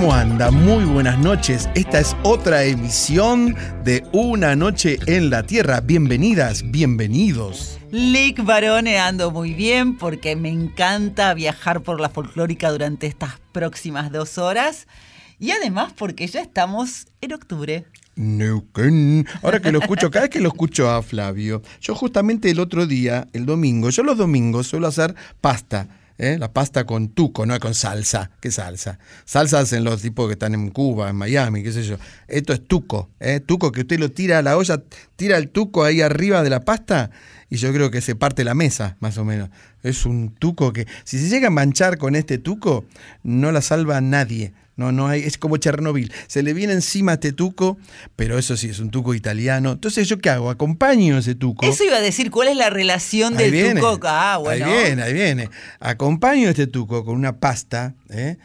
¿Cómo anda? Muy buenas noches. Esta es otra emisión de Una Noche en la Tierra. Bienvenidas, bienvenidos. Lick Barone ando muy bien porque me encanta viajar por la folclórica durante estas próximas dos horas. Y además porque ya estamos en octubre. Neuquén. Ahora que lo escucho, cada vez que lo escucho a Flavio, yo justamente el otro día, el domingo, yo los domingos suelo hacer pasta. ¿Eh? La pasta con tuco, no con salsa. ¿Qué salsa? Salsa hacen los tipos que están en Cuba, en Miami, qué sé yo. Esto es tuco. ¿eh? Tuco que usted lo tira a la olla, tira el tuco ahí arriba de la pasta y yo creo que se parte la mesa, más o menos. Es un tuco que, si se llega a manchar con este tuco, no la salva nadie. No, no hay, es como Chernobyl. Se le viene encima este tuco, pero eso sí, es un tuco italiano. Entonces, ¿yo qué hago? Acompaño ese tuco. Eso iba a decir, ¿cuál es la relación Ahí del viene, tuco? Ah, bueno. Ahí viene, ahí viene. Acompaño este tuco con una pasta. ¿eh?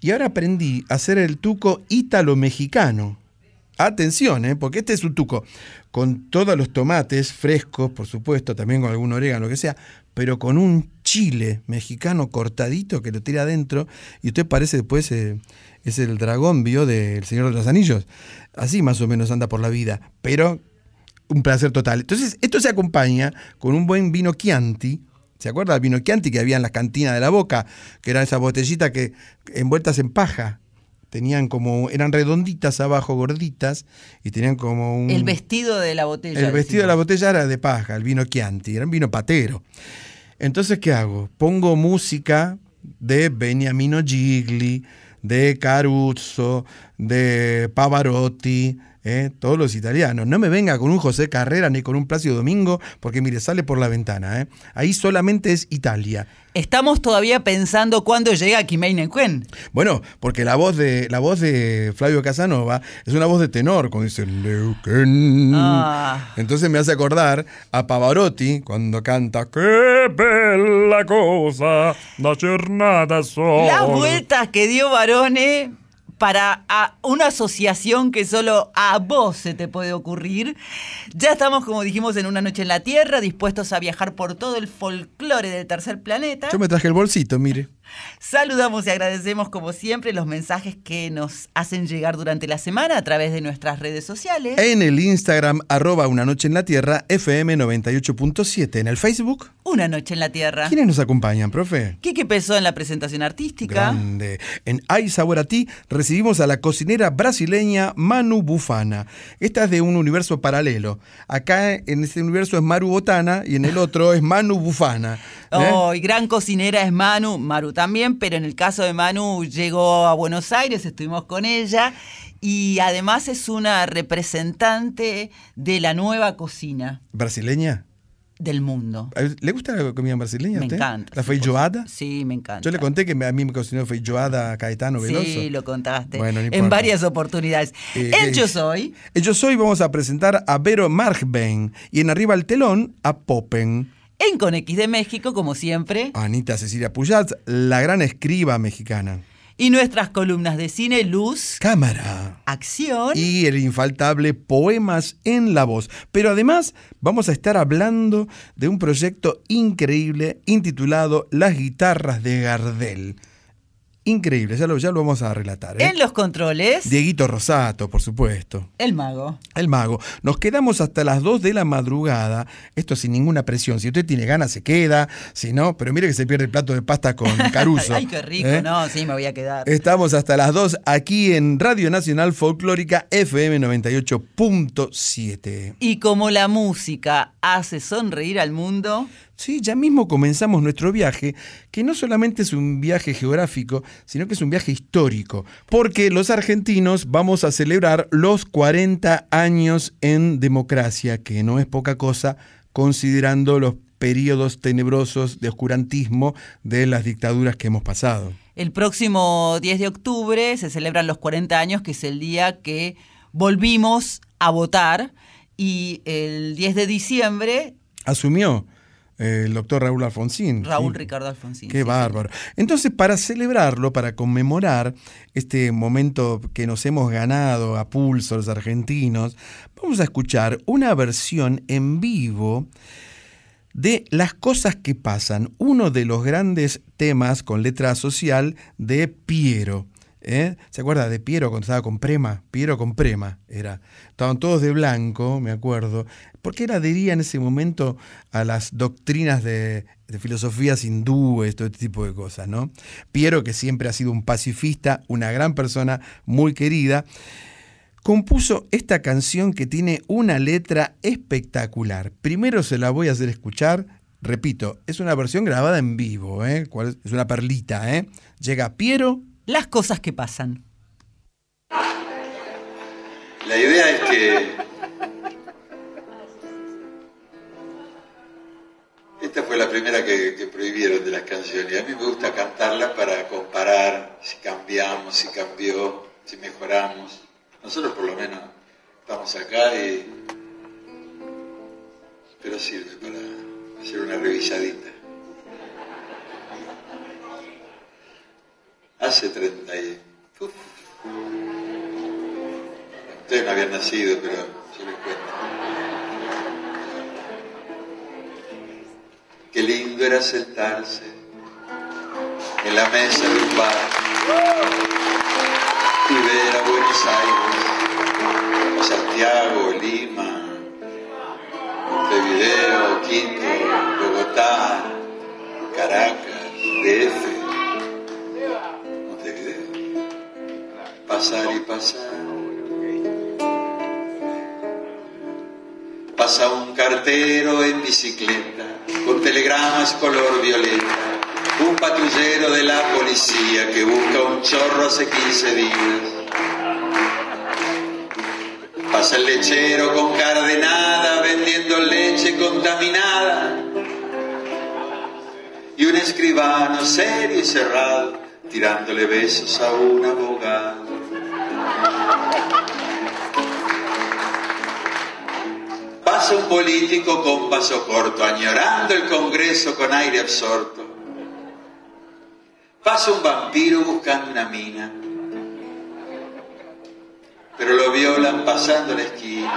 Y ahora aprendí a hacer el tuco ítalo-mexicano. Atención, ¿eh? porque este es un tuco con todos los tomates frescos, por supuesto, también con algún orégano, lo que sea, pero con un chile mexicano cortadito que lo tira adentro y usted parece después eh, es el dragón vio del Señor de los Anillos. Así más o menos anda por la vida, pero un placer total. Entonces, esto se acompaña con un buen vino Chianti. ¿Se acuerda del vino Chianti que había en las cantinas de la boca? Que eran esas botellitas que envueltas en paja. Tenían como, eran redonditas abajo, gorditas, y tenían como un... El vestido de la botella. El vestido de la botella era de paja, el vino Chianti, era un vino patero. Entonces, ¿qué hago? Pongo música de Beniamino Gigli, de Caruso, de Pavarotti, ¿eh? todos los italianos. No me venga con un José Carrera ni con un Plácido Domingo, porque mire, sale por la ventana. ¿eh? Ahí solamente es Italia. Estamos todavía pensando cuándo llega Kimei Neuquén. Bueno, porque la voz de la voz de Flavio Casanova es una voz de tenor, cuando dice Leuquén. Ah. Entonces me hace acordar a Pavarotti cuando canta Qué bella cosa la giornata sola. Las vueltas que dio Barone para una asociación que solo a vos se te puede ocurrir. Ya estamos, como dijimos, en una noche en la Tierra, dispuestos a viajar por todo el folclore del tercer planeta. Yo me traje el bolsito, mire. Saludamos y agradecemos como siempre los mensajes que nos hacen llegar durante la semana a través de nuestras redes sociales. En el Instagram, arroba una noche en la tierra, FM 98.7. En el Facebook. Una noche en la tierra. ¿Quiénes nos acompañan, profe? Quique Pesó en la presentación artística. Grande. En Hay Sabor a Ti recibimos a la cocinera brasileña Manu Bufana. Esta es de un universo paralelo. Acá en este universo es Maru Botana y en el otro es Manu Bufana. ¿Eh? Oh, y gran cocinera es Manu, Maru también, pero en el caso de Manu llegó a Buenos Aires, estuvimos con ella y además es una representante de la nueva cocina ¿Brasileña? del mundo. ¿Le gusta la comida brasileña a Me usted? encanta. ¿La feijoada? Sí, me encanta. Yo le conté que a mí me cocinó feijoada Caetano Veloso. Sí, lo contaste. Bueno, no en varias oportunidades. Eh, El eh, Yo Soy. En Yo Soy vamos a presentar a Vero Markbein y en Arriba al Telón a Poppen. En Con X de México, como siempre. Anita Cecilia Puyat, la gran escriba mexicana. Y nuestras columnas de cine, luz, Cámara. acción. Y el infaltable Poemas en la Voz. Pero además vamos a estar hablando de un proyecto increíble intitulado Las guitarras de Gardel. Increíble, ya lo, ya lo vamos a relatar. ¿eh? En los controles, Dieguito Rosato, por supuesto. el mago. El mago. Nos quedamos hasta las 2 de la madrugada. Esto sin ninguna presión. Si usted tiene ganas, se queda. Si no, pero mire que se pierde el plato de pasta con caruso. Ay, qué rico, ¿eh? no, sí, me voy a quedar. Estamos hasta las 2 aquí en Radio Nacional Folclórica FM 98.7. Y como la música hace sonreír al mundo, Sí, ya mismo comenzamos nuestro viaje, que no solamente es un viaje geográfico, sino que es un viaje histórico, porque los argentinos vamos a celebrar los 40 años en democracia, que no es poca cosa, considerando los periodos tenebrosos de oscurantismo de las dictaduras que hemos pasado. el próximo 10 de octubre se celebran los 40 años, que es el día que volvimos a votar, y el 10 de diciembre, Asumió el doctor Raúl Alfonsín. Raúl sí. Ricardo Alfonsín. Qué sí, bárbaro. Entonces, para celebrarlo, para conmemorar este momento que nos hemos ganado a pulso los argentinos, vamos a escuchar una versión en vivo de Las cosas que pasan, uno de los grandes temas con letra social de Piero. ¿Eh? ¿Se acuerda de Piero cuando estaba con Prema? Piero con Prema era. Estaban todos de blanco, me acuerdo, porque él adhería en ese momento a las doctrinas de, de filosofías hindúes, todo este tipo de cosas, ¿no? Piero, que siempre ha sido un pacifista, una gran persona, muy querida, compuso esta canción que tiene una letra espectacular. Primero se la voy a hacer escuchar. Repito, es una versión grabada en vivo, ¿eh? Es una perlita. ¿eh? Llega Piero. Las cosas que pasan. La idea es que esta fue la primera que, prohibieron de las canciones. A mí me gusta cantarla para comparar si cambiamos, si cambió, si mejoramos. Nosotros por lo menos estamos acá y... Pero sirve para hacer una revisadita. Hace 30 y... Ustedes no habían nacido, pero yo les cuento. Qué lindo era sentarse en la mesa de un bar y ver a Buenos Aires, Santiago, Lima, Montevideo, Quito, Bogotá, Caracas, DF. Pasar y pasar. Pasa un cartero en bicicleta, con telegramas color violeta, un patrullero de la policía que busca un chorro hace 15 días. Pasa el lechero con cara de nada, vendiendo leche contaminada. Y un escribano serio y cerrado, tirándole besos a un abogado. Pasa un político con paso corto, añorando el Congreso con aire absorto. Pasa un vampiro buscando una mina, pero lo violan pasando la esquina.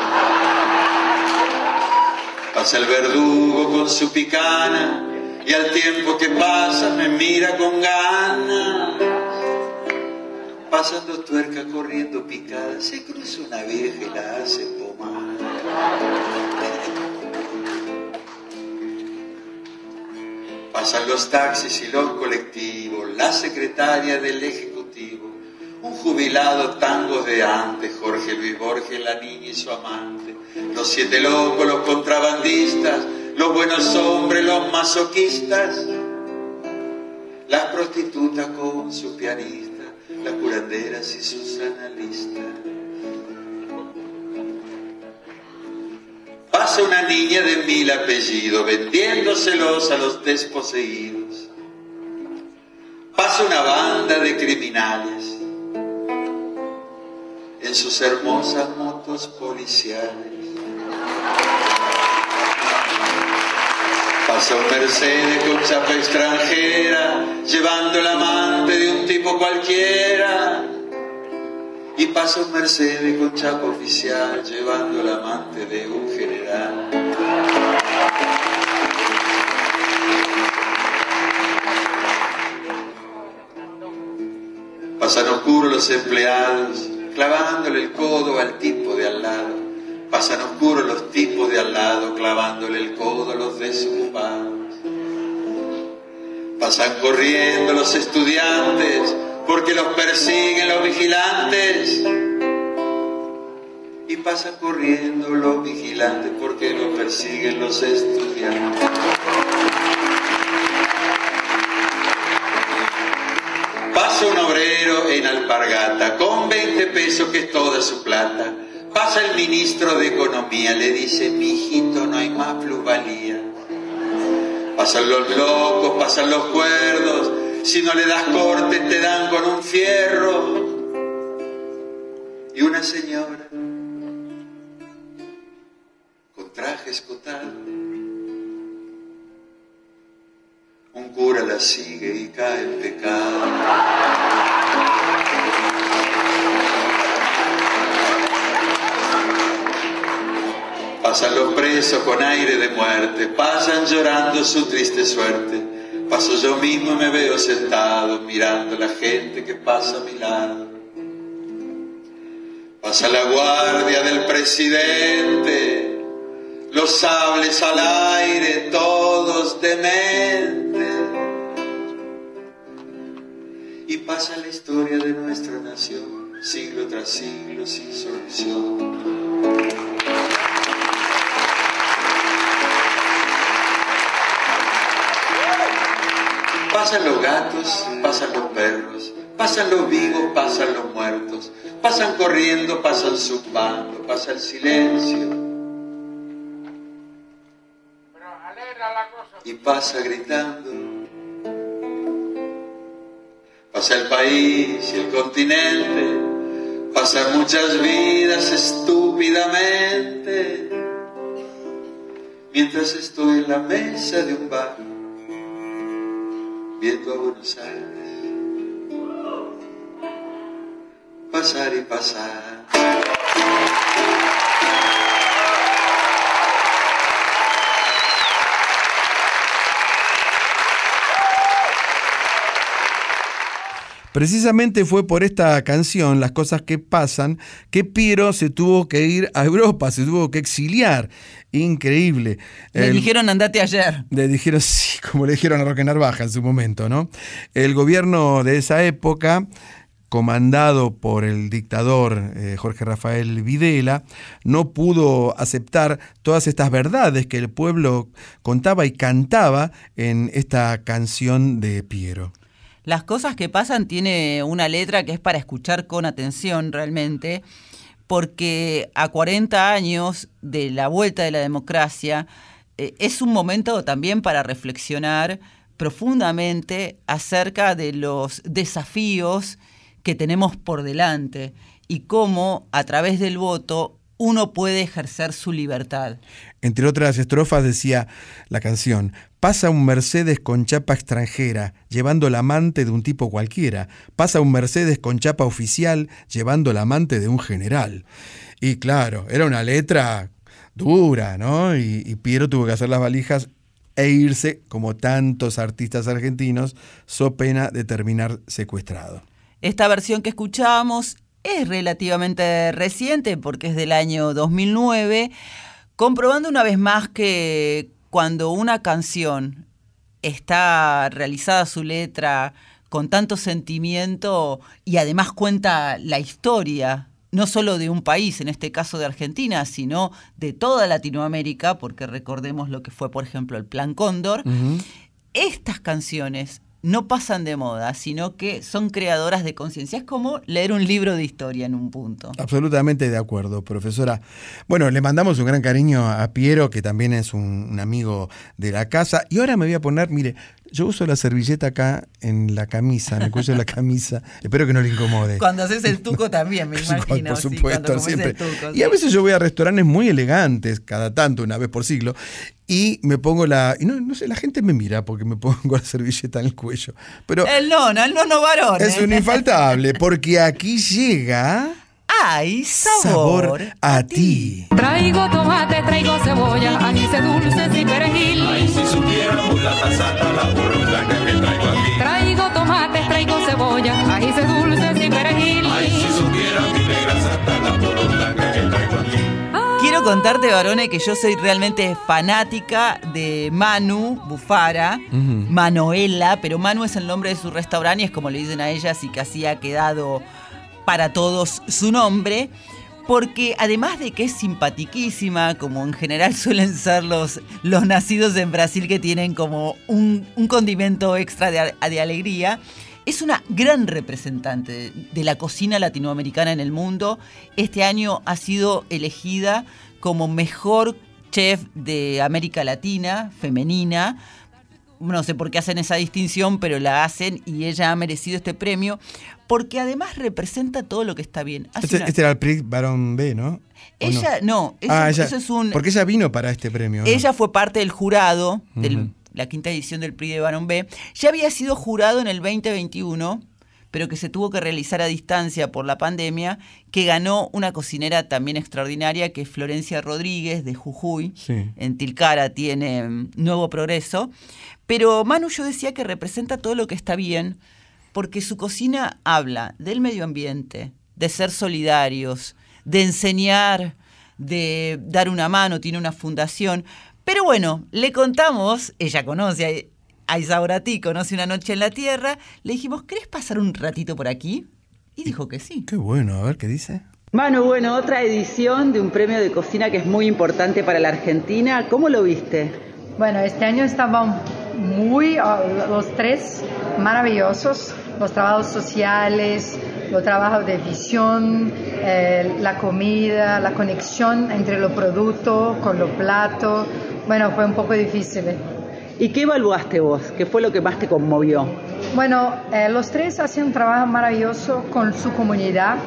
Pasa el verdugo con su picana, y al tiempo que pasa me mira con ganas. Pasando tuerca corriendo picada, se cruza una vieja y la hace pomar. Pasan los taxis y los colectivos, la secretaria del Ejecutivo, un jubilado tango de antes, Jorge Luis Borges, la niña y su amante, los siete locos, los contrabandistas, los buenos hombres, los masoquistas, las prostitutas con su pianista, las curanderas y sus analistas. Pasa una niña de mil apellidos vendiéndoselos a los desposeídos. Pasa una banda de criminales en sus hermosas motos policiales. Pasa un Mercedes con chapa extranjera, llevando el amante de un tipo cualquiera. Y pasa un Mercedes con chapa oficial, llevando el amante de un general. Pasan oscuros los empleados, clavándole el codo al tipo de al lado. Pasan oscuros los tipos clavándole el codo a los desocupados. Pasan corriendo los estudiantes, porque los persiguen los vigilantes. Y pasan corriendo los vigilantes, porque los persiguen los estudiantes. Pasa un obrero en alpargata con 20 pesos que es toda su plata. Pasa el ministro de Economía, le dice, mijito, no hay más plusvalía. Pasan los locos, pasan los cuerdos, si no le das corte te dan con un fierro. Y una señora con traje escotado, un cura la sigue y cae en pecado. Pasan los presos con aire de muerte, pasan llorando su triste suerte. Paso yo mismo y me veo sentado mirando la gente que pasa a mi lado. Pasa la guardia del presidente, los sables al aire, todos dementes. Y pasa la historia de nuestra nación, siglo tras siglo sin solución. Pasan los gatos, pasan los perros, pasan los vivos, pasan los muertos, pasan corriendo, pasan zumbando, pasa el silencio. Y pasa gritando. Pasa el país y el continente, pasan muchas vidas estúpidamente. Mientras estoy en la mesa de un bar viendo a Buenos Aires pasar y pasar. Precisamente fue por esta canción, Las cosas que pasan, que Piero se tuvo que ir a Europa, se tuvo que exiliar. Increíble. Le El- dijeron andate ayer. Le dijeron, sí, como le dijeron a Roque Narvaja en su momento, ¿no? El gobierno de esa época, comandado por el dictador eh, Jorge Rafael Videla, no pudo aceptar todas estas verdades que el pueblo contaba y cantaba en esta canción de Piero. Las cosas que pasan tiene una letra que es para escuchar con atención realmente, porque a 40 años de la vuelta de la democracia eh, es un momento también para reflexionar profundamente acerca de los desafíos que tenemos por delante y cómo a través del voto uno puede ejercer su libertad. Entre otras estrofas decía la canción, pasa un Mercedes con chapa extranjera, llevando el amante de un tipo cualquiera, pasa un Mercedes con chapa oficial, llevando el amante de un general. Y claro, era una letra dura, ¿no? Y, y Piero tuvo que hacer las valijas e irse, como tantos artistas argentinos, so pena de terminar secuestrado. Esta versión que escuchamos es relativamente reciente porque es del año 2009, comprobando una vez más que cuando una canción está realizada su letra con tanto sentimiento y además cuenta la historia no solo de un país, en este caso de Argentina, sino de toda Latinoamérica, porque recordemos lo que fue, por ejemplo, el Plan Cóndor, estas canciones no pasan de moda, sino que son creadoras de conciencia. Es como leer un libro de historia en un punto. Absolutamente de acuerdo, profesora. Bueno, le mandamos un gran cariño a Piero, que también es un, amigo de la casa. Y ahora me voy a poner, mire, yo uso la servilleta acá en la camisa, en el cuello de la camisa. Espero que no le incomode. Cuando haces el tuco también, me imagino. por supuesto, siempre. y a veces yo voy a restaurantes muy elegantes, cada tanto, una vez por siglo, y me pongo la. Y no, no sé, la gente me mira porque me pongo la servilleta en el cuello. Pero el nono, el nono varón. Es un infaltable, porque aquí llega. ¡Ay, sabor, a, ti. Traigo tomate, traigo cebolla, anís dulces y perejil. Ay, si supiéramos la tasata, la que traigo aquí. Traigo tomate, traigo cebolla, anís dulces y perejil. Ay, si supiera mi negra santa, la que traigo aquí. Quiero contarte, varones, que yo soy realmente fanática de Manu Bufara, Manuela, pero Manu es el nombre de su restaurante y es como le dicen a ella, así que así ha quedado para todos su nombre, porque además de que es simpatiquísima, como en general suelen ser los, los nacidos en Brasil que tienen como un, condimento extra de, de alegría, es una gran representante de la cocina latinoamericana en el mundo. Este año ha sido elegida como mejor chef de América Latina, femenina. No sé por qué hacen esa distinción, pero la hacen y ella ha merecido este premio porque además representa todo lo que está bien. Este, este, era el Prix Barón B, ¿no? Ella, no, ah, eso, es un... Porque ella vino para este premio. Ella fue parte del jurado de la quinta edición del Prix de Barón B. Ya había sido jurado en el 2021, pero que se tuvo que realizar a distancia por la pandemia, que ganó una cocinera también extraordinaria, que es Florencia Rodríguez de Jujuy. En Tilcara tiene mm, Nuevo Progreso. Pero Manu yo decía que representa todo lo que está bien, porque su cocina habla del medio ambiente, de ser solidarios, de enseñar, de dar una mano, tiene una fundación. Pero bueno, le contamos, ella conoce a Isaura Ti, conoce una noche en la tierra, le dijimos, ¿querés pasar un ratito por aquí? Y dijo que sí. Qué bueno, a ver qué dice. Manu, bueno, otra edición de un premio de cocina que es muy importante para la Argentina. ¿Cómo lo viste? Bueno, este año estaban muy, ah, los tres maravillosos los trabajos sociales, los trabajos de visión, eh, la comida, la conexión entre los productos con los platos. Bueno, fue un poco difícil. ¿Y qué evaluaste vos? ¿Qué fue lo que más te conmovió? Bueno, eh, los tres hacen un trabajo maravilloso con su comunidad,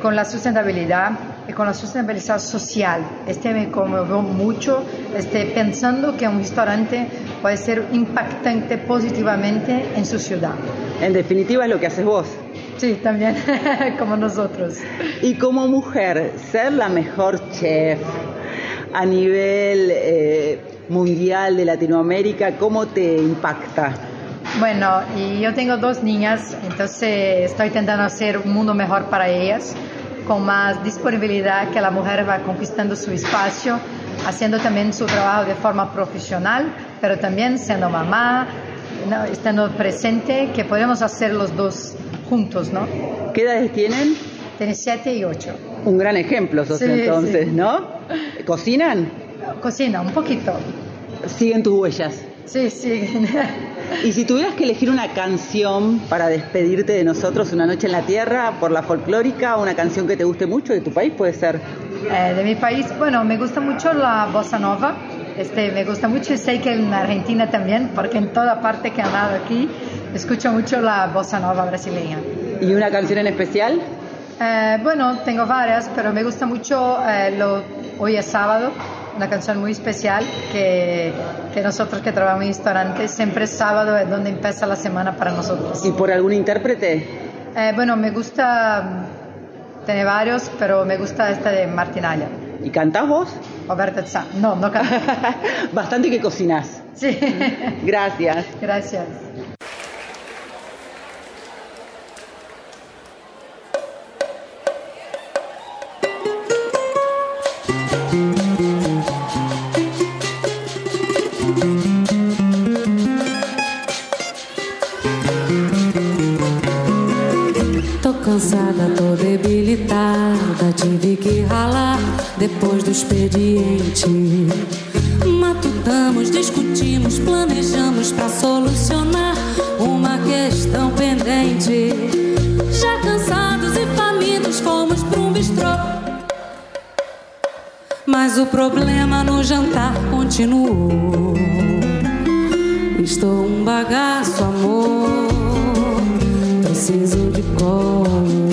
con la sustentabilidad y con la sustentabilidad social. Este me conmovió mucho, este, pensando que un restaurante puede ser impactante positivamente en su ciudad. En definitiva es lo que haces vos. Sí, también, como nosotros. Y como mujer, ser la mejor chef a nivel eh, mundial de Latinoamérica, ¿cómo te impacta? Bueno, y yo tengo dos niñas, entonces estoy intentando hacer un mundo mejor para ellas, con más disponibilidad que la mujer va conquistando su espacio, haciendo también su trabajo de forma profesional, pero también siendo mamá, estando presente, que podemos hacer los dos juntos, ¿no? ¿Qué edades tienen? Tienen siete y ocho. Un gran ejemplo sos entonces, ¿no? ¿Cocinan? Cocina, un poquito. ¿Siguen tus huellas? Sí, sí. y si tuvieras que elegir una canción para despedirte de nosotros, Una Noche en la Tierra, por la folclórica, una canción que te guste mucho de tu país, puede ser. Eh, de mi país, bueno, me gusta mucho la bossa nova. Este, me gusta mucho y sé que en Argentina también, porque en toda parte que he andado aquí, escucho mucho la bossa nova brasileña. ¿Y una canción en especial? Eh, bueno, tengo varias, pero me gusta mucho eh, lo, Hoy es sábado, una canción muy especial que, que, nosotros que trabajamos en restaurantes, siempre sábado es donde empieza la semana para nosotros. ¿Y por algún intérprete? Eh, bueno, me gusta, tiene varios, pero me gusta esta de Martinalla. ¿Y cantas vos? Roberta No, no canto. Bastante que cocinas. Sí. Gracias. Gracias. Cansada, tô debilitada. Tive que ralar depois do expediente. Matutamos, discutimos, planejamos pra solucionar uma questão pendente. Já cansados e famintos, fomos pra um bistrô. Mas o problema no jantar continuou. Estou um bagaço, amor. Preciso de colo.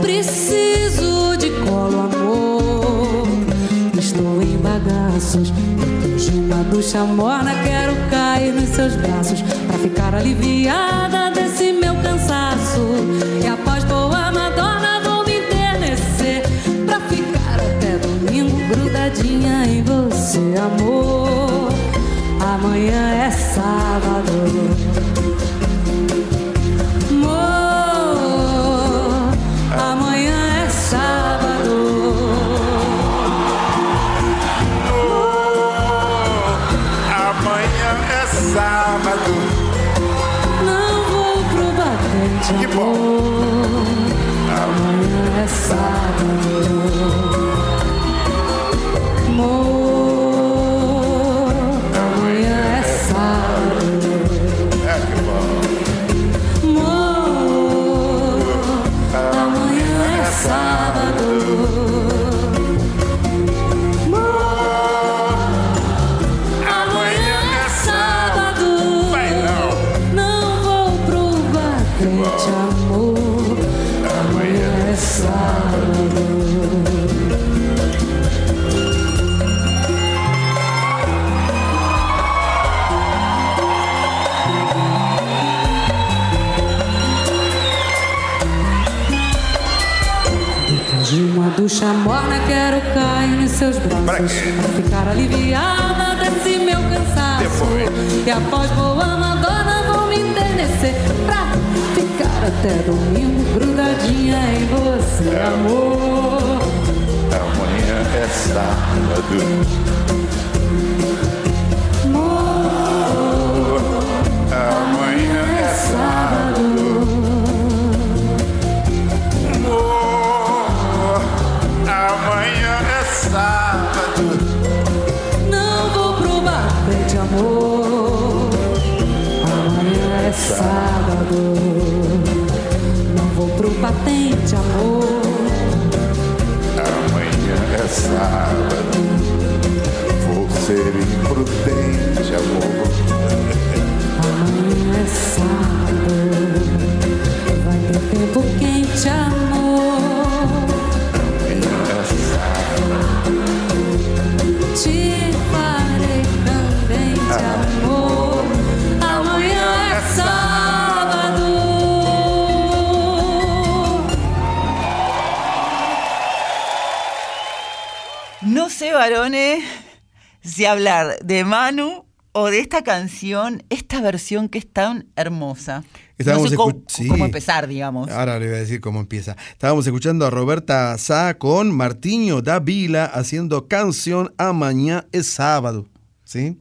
Preciso de colo, amor. Estou em bagaços. De uma ducha morna, quero cair nos seus braços. Pra ficar aliviada desse meu cansaço. E após boa Madonna, vou me enternecer. Pra ficar até domingo grudadinha em você, amor. Amanhã é sábado. Batente, Que bom. Amanhã é sábado. Amor, amanhã é sábado. É que bom. Amor, amanhã é sábado. Ducha morna, quero cair nos seus braços. Pra quê? Pra ficar aliviada desse meu cansaço. Depois. E após boa Madonna, vou me enternecer. Pra ficar até domingo grudadinha em você, amor. Amanhã é sábado. Amor, Amanhã é sábado. É sábado. não vou pro batente, amor. Amanhã é sábado. Não vou pro patente, amor. Amanhã é sábado. Vou ser imprudente, amor. Amanhã é sábado. Vai ter tempo quente, amor. Varones, si hablar de Manu o de esta canción, esta versión que es tan hermosa. Estábamos no sé cómo, escu- sí. cómo empezar, digamos. Ahora le voy a decir cómo empieza. Estábamos escuchando a Roberta Sá con Martiño da Vila haciendo canción Amanhã es sábado. ¿Sí?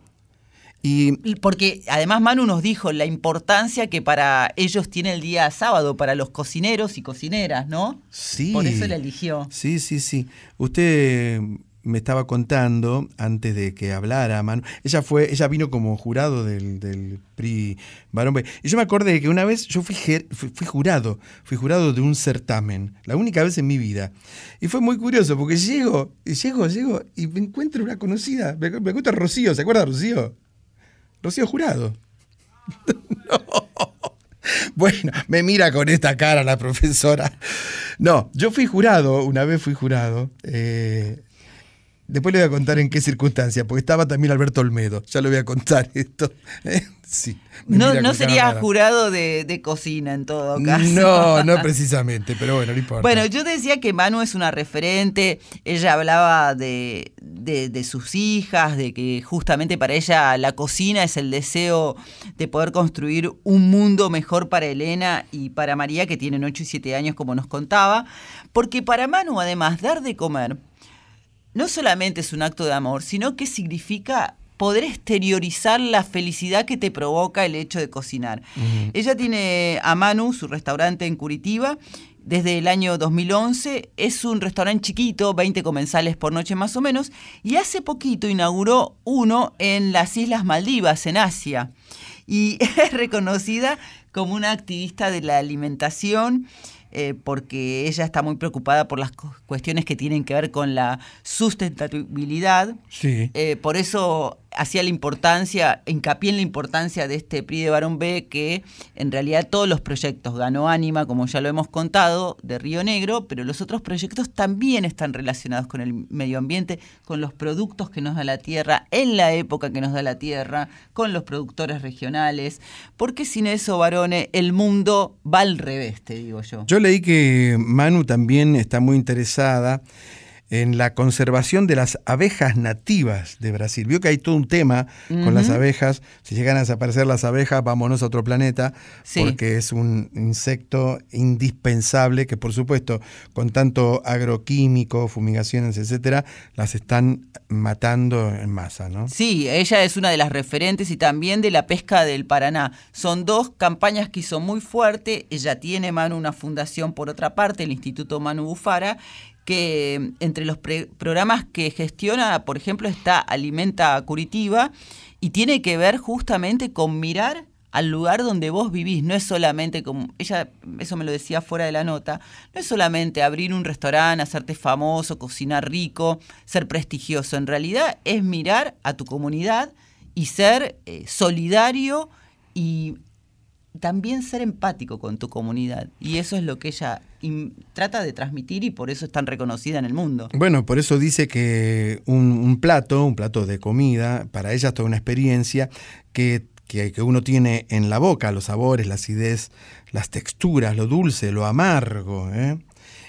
Y Porque además Manu nos dijo la importancia que para ellos tiene el día sábado, para los cocineros y cocineras, ¿no? sí. Por eso la eligió. Sí, sí, sí. Usted me estaba contando antes de que hablara. Ella fue, ella vino como jurado del, del PRI Barón B. Y yo me acordé que una vez yo fui, jurado, fui jurado de un certamen, la única vez en mi vida. Y fue muy curioso porque llego, y llego, llego y me encuentro una conocida, me, me encuentro Rocío, ¿se acuerda de Rocío? Rocío Jurado. No. Bueno, me mira con esta cara la profesora. No, yo fui jurado, una vez fui jurado. eh, después le voy a contar en qué circunstancia, porque estaba también Alberto Olmedo. Ya le voy a contar esto. eh, Sí, No, sería jurado de, de cocina en todo caso. No, no precisamente, pero bueno, no importa. Bueno, yo decía que Manu es una referente, ella hablaba de, de, de sus hijas, de que justamente para ella la cocina es el deseo de poder construir un mundo mejor para Elena y para María, que tienen 8 y 7 años, como nos contaba, porque para Manu, además, dar de comer no solamente es un acto de amor, sino que significa poder exteriorizar la felicidad que te provoca el hecho de cocinar. Ella tiene a Manu, su restaurante en Curitiba, desde el año 2011. Es un restaurante chiquito, 20 comensales por noche más o menos, y hace poquito inauguró uno en las Islas Maldivas, en Asia. Y es reconocida como una activista de la alimentación. Eh, porque ella está muy preocupada por las cu- cuestiones que tienen que ver con la sustentabilidad. Sí. Eh, por eso hacía la importancia, hincapié en la importancia de este PRI de Barón B, que en realidad todos los proyectos ganó Ánima, como ya lo hemos contado, de Río Negro, pero los otros proyectos también están relacionados con el medio ambiente, con los productos que nos da la tierra, en la época que nos da la tierra, con los productores regionales, porque sin eso, varones, el mundo va al revés, te digo yo. Yo leí que Manu también está muy interesada en la conservación de las abejas nativas de Brasil. Vio que hay todo un tema con las abejas. Si llegan a desaparecer las abejas, vámonos a otro planeta, Sí. porque es un insecto indispensable que, por supuesto, con tanto agroquímico, fumigaciones, etcétera, las están matando en masa, ¿no? Sí, ella es una de las referentes y también de la pesca del Paraná. Son dos campañas que hizo muy fuerte. Ella tiene, Manu, una fundación por otra parte, el Instituto Manu Bufara, que entre los programas que gestiona, por ejemplo, está Alimenta Curitiba y tiene que ver justamente con mirar al lugar donde vos vivís. No es solamente como, ella, eso me lo decía fuera de la nota, no es solamente abrir un restaurante, hacerte famoso, cocinar rico, ser prestigioso. En realidad es mirar a tu comunidad y ser eh, solidario y también ser empático con tu comunidad. Y eso es lo que ella trata de transmitir y por eso es tan reconocida en el mundo. Bueno, por eso dice que un, un plato, un plato de comida, para ella es toda una experiencia que, que, que uno tiene en la boca, los sabores, la acidez, las texturas, lo dulce, lo amargo, ¿eh?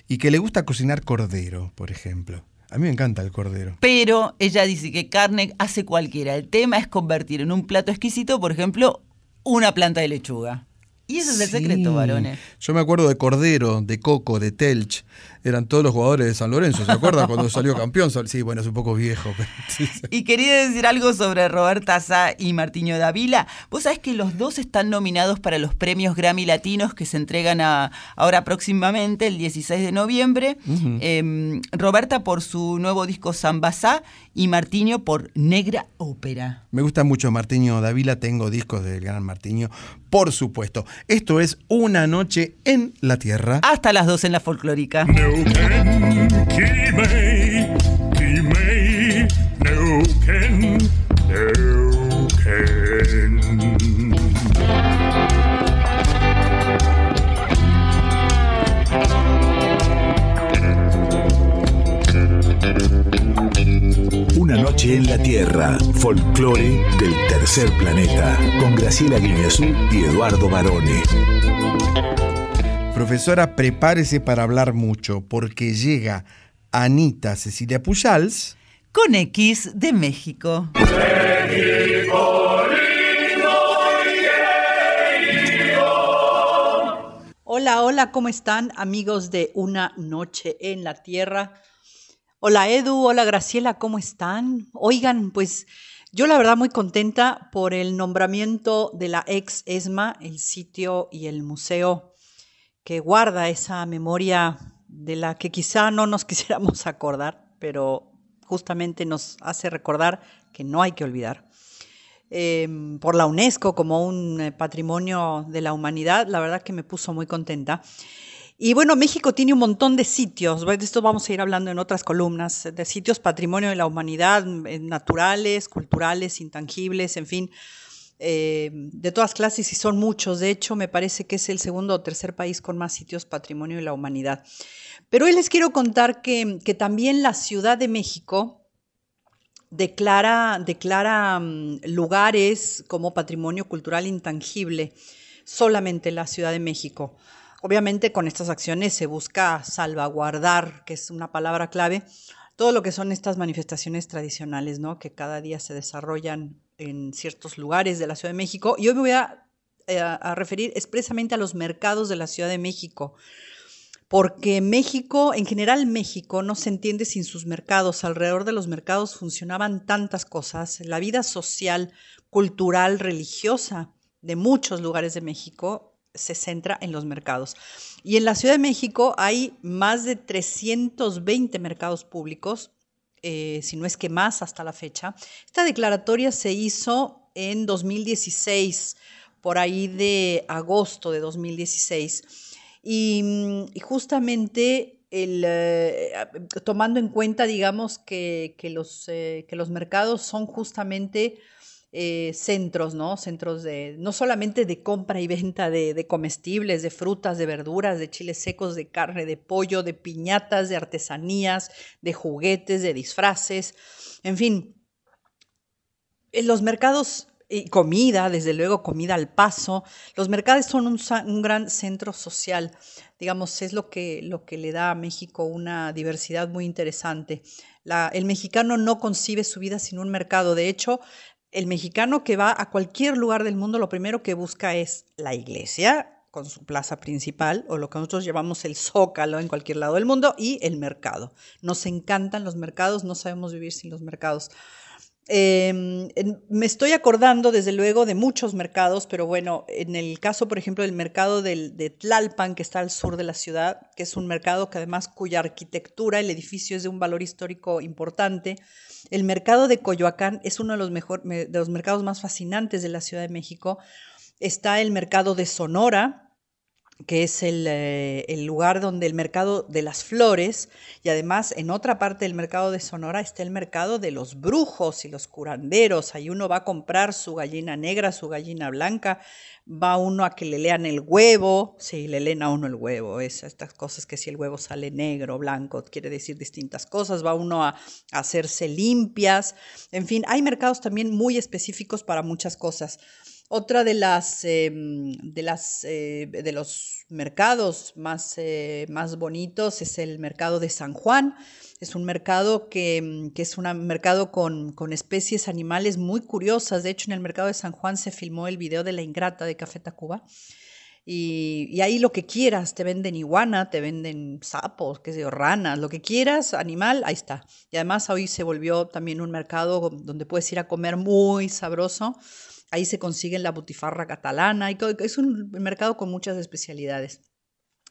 y que le gusta cocinar cordero, por ejemplo. A mí me encanta el cordero. Pero ella dice que carne hace cualquiera. El tema es convertir en un plato exquisito, por ejemplo, una planta de lechuga. Y ese es el Sí. secreto, varones. Yo me acuerdo de Cordero, de Coco, de Telch. Eran todos los jugadores de San Lorenzo, ¿se acuerdan? Cuando salió campeón. Sí, bueno, es un poco viejo. Pero sí, sí. Y quería decir algo sobre Roberta Sá y Martiño Davila. Vos sabés que los dos están nominados para los premios Grammy Latinos que se entregan a- ahora próximamente, el 16 de noviembre. Eh, Roberta por su nuevo disco Zambasá y Martiño por Negra Ópera. Me gusta mucho Martiño Davila, tengo discos del gran Martiño, por supuesto. Esto es Una noche en la Tierra. Hasta las dos en la folclórica. Una noche en la Tierra, folclore del tercer planeta, con Graciela Guineazú y Eduardo Barone. Profesora, prepárese para hablar mucho, porque llega Anita Cecilia Pujals. Con X de México. Hola, hola, ¿cómo están amigos de Una Noche en la Tierra? Hola Edu, hola Graciela, ¿cómo están? Oigan, pues yo la verdad muy contenta por el nombramiento de la ex ESMA, el sitio y el museo guarda esa memoria de la que quizá no nos quisiéramos acordar, pero justamente nos hace recordar que no hay que olvidar eh, por la UNESCO como un eh, patrimonio de la humanidad, la verdad que me puso muy contenta. Y bueno, México tiene un montón de sitios, de esto vamos a ir hablando en otras columnas, de sitios patrimonio de la humanidad, eh, naturales, culturales, intangibles, en fin, eh, de todas clases y son muchos. De hecho, me parece que es el segundo o tercer país con más sitios patrimonio de la humanidad. Pero hoy les quiero contar que, que también la Ciudad de México, declara, declara um, lugares como patrimonio cultural intangible solamente la Ciudad de México. Obviamente con estas acciones se busca salvaguardar, que es una palabra clave, todo lo que son estas manifestaciones tradicionales, ¿no? Que cada día se desarrollan en ciertos lugares de la Ciudad de México. Y hoy me voy a, eh, a referir expresamente a los mercados de la Ciudad de México porque México, en general México, no se entiende sin sus mercados. Alrededor de los mercados funcionaban tantas cosas. La vida social, cultural, religiosa de muchos lugares de México se centra en los mercados. Y en la Ciudad de México hay más de 320 mercados públicos, eh, si no es que más hasta la fecha. Esta declaratoria se hizo en 2016, por ahí de agosto de 2016 y, justamente el, eh, tomando en cuenta, digamos, que, los, eh, que los mercados son justamente eh, centros, ¿no? Centros de, no solamente de compra y venta de, de, comestibles, de frutas, de verduras, de chiles secos, de carne, de pollo, de piñatas, de artesanías, de juguetes, de disfraces, en fin. Los mercados y comida, desde luego comida al paso. Los mercados son un, gran centro social, digamos, es lo que, lo que le da a México una diversidad muy interesante. el mexicano no concibe su vida sin un mercado, de hecho, el mexicano que va a cualquier lugar del mundo lo primero que busca es la iglesia con su plaza principal o lo que nosotros llamamos el zócalo en cualquier lado del mundo y el mercado. Nos encantan los mercados, no sabemos vivir sin los mercados. Em, me estoy acordando, desde luego, de muchos mercados, pero bueno, en el caso, por ejemplo, del mercado de Tlalpan, que está al sur de la ciudad, que es un mercado que además cuya arquitectura, el edificio es de un valor histórico importante. El mercado de Coyoacán es uno de los, de los mercados más fascinantes de la Ciudad de México. Está el mercado de Sonora, que es eh, el, lugar donde el mercado de las flores, y además en otra parte del mercado de Sonora está el mercado de los brujos y los curanderos. Ahí uno va a comprar su gallina negra, su gallina blanca, va uno a que le lean el huevo, sí, le leen a uno el huevo, es estas cosas que si el huevo sale negro, blanco, quiere decir distintas cosas, va uno a hacerse limpias, en fin, hay mercados también muy específicos para muchas cosas. Otra de las, em, eh, de los mercados más, eh, más bonitos es el mercado de San Juan. Es un mercado que, em, es un mercado con, especies animales muy curiosas. De hecho, en el mercado de San Juan se filmó el video de la ingrata de Café Tacuba. Y, y, ahí lo que quieras, te venden iguana, te venden sapos, qué sé yo, ranas, lo que quieras, animal, ahí está. Y además hoy se volvió también un mercado donde puedes ir a comer muy sabroso Ahí se consigue la butifarra catalana, y es un mercado con muchas especialidades.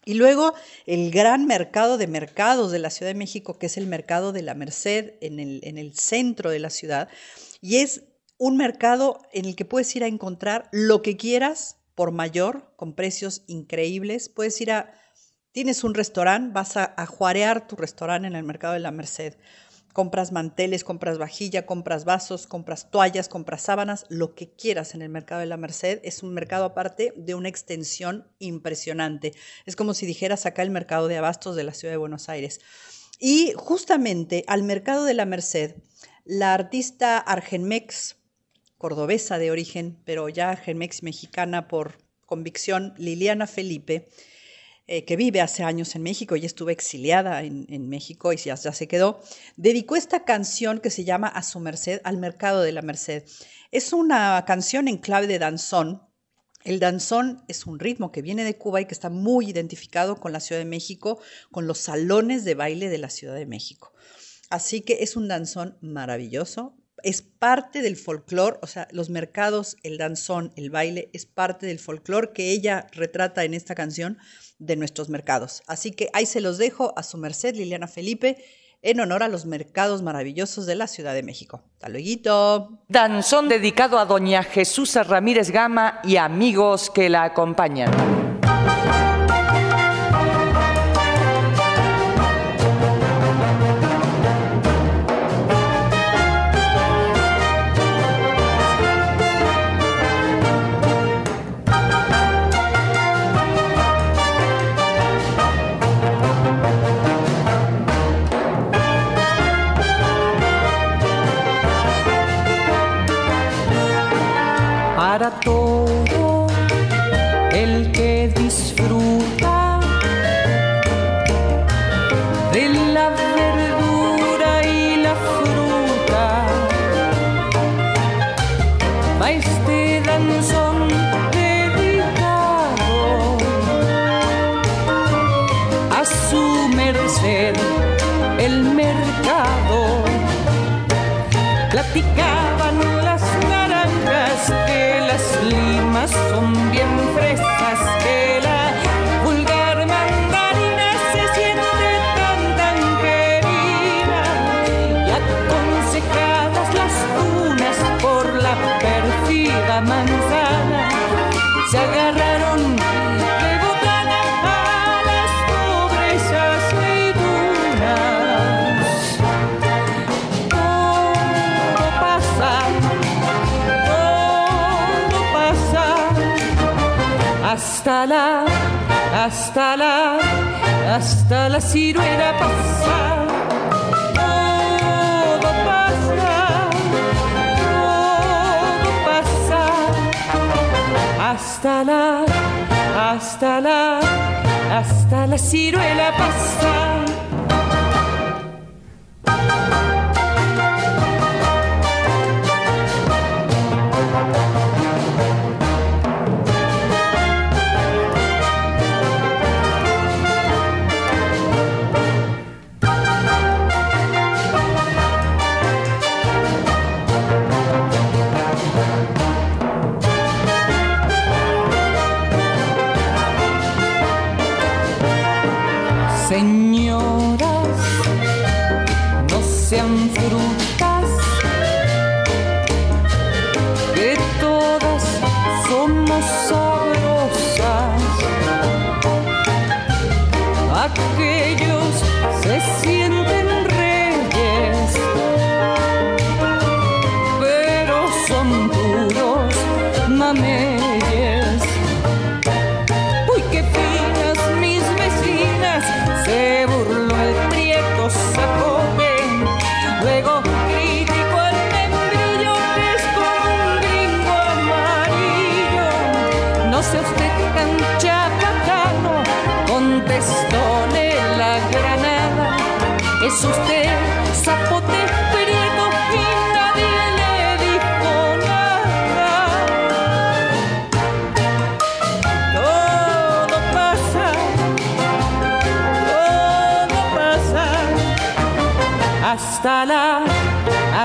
Y luego el gran mercado de mercados de la Ciudad de México, que es el mercado de la Merced en el, en el centro de la ciudad. Y es un mercado en el que puedes ir a encontrar lo que quieras por mayor, con precios increíbles. Puedes ir a, tienes un restaurante, vas a juarear tu restaurante en el mercado de la Merced compras manteles, compras vajilla, compras vasos, compras toallas, compras sábanas, lo que quieras en el mercado de la Merced. Es un mercado aparte de una extensión impresionante. Es como si dijeras acá el mercado de abastos de la ciudad de Buenos Aires. Y justamente al mercado de la Merced, la artista Argenmex, cordobesa de origen, pero ya Argenmex mexicana por convicción, Liliana Felipe, eh, que vive hace años en México y estuvo exiliada en, México y ya, ya, se quedó, dedicó esta canción que se llama A su merced al mercado de la merced. Es una canción en clave de danzón. El danzón es un ritmo que viene de Cuba y que está muy identificado con la Ciudad de México, con los salones de baile de la Ciudad de México. Así que es un danzón maravilloso, es parte del folclore, o sea, los mercados, el danzón, el baile, es parte del folclore que ella retrata en esta canción de nuestros mercados. Así que ahí se los dejo a su merced, Liliana Felipe, en honor a los mercados maravillosos de la Ciudad de México. Hasta luego. Danzón dedicado a doña Jesús Ramírez Gama y amigos que la acompañan. hasta la ciruela pasa. Todo pasa, todo pasa, hasta la, hasta la, hasta la ciruela pasa.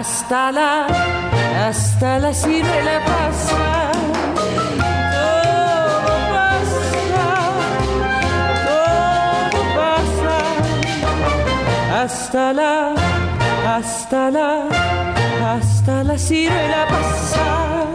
hasta la, hasta la sirena pasa. Todo pasa, todo pasa. Hasta la, hasta la, hasta la sirena pasa.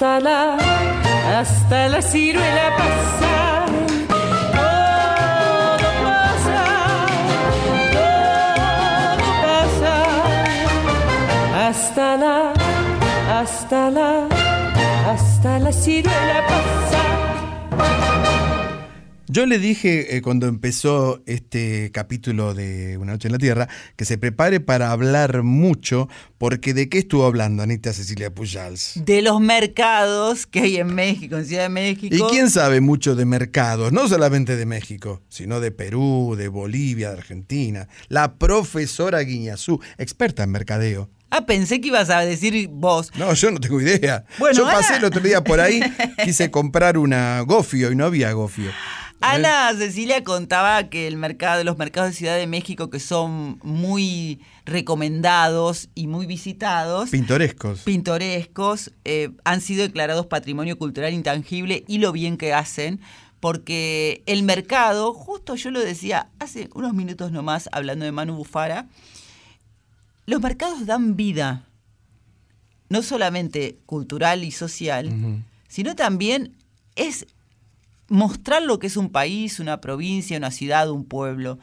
Hasta la, hasta la ciruela pasa. Todo pasa, todo pasa, hasta la, hasta la, hasta la ciruela pasa. Yo le dije eh, cuando empezó este capítulo de Una Noche en la Tierra que se prepare para hablar mucho, porque ¿de qué estuvo hablando Anita Cecilia Pujals? De los mercados que hay en México, en Ciudad de México. ¿Y quién sabe mucho de mercados? No solamente de México, sino de Perú, de Bolivia, de Argentina. La profesora Guiñazú, experta en mercadeo. Ah, pensé que ibas a decir vos. No, yo no tengo idea. Bueno, yo pasé el otro día por ahí, quise comprar una gofio y no había gofio. Ana Cecilia contaba que el mercado, los mercados de Ciudad de México que son muy recomendados y muy visitados, Pintorescos. pintorescos, eh, han sido declarados patrimonio cultural intangible y lo bien que hacen, porque el mercado, justo yo lo decía hace unos minutos nomás, hablando de Manu Bufara, los mercados dan vida, no solamente cultural y social, sino también es mostrar lo que es un país, una provincia, una ciudad, un pueblo.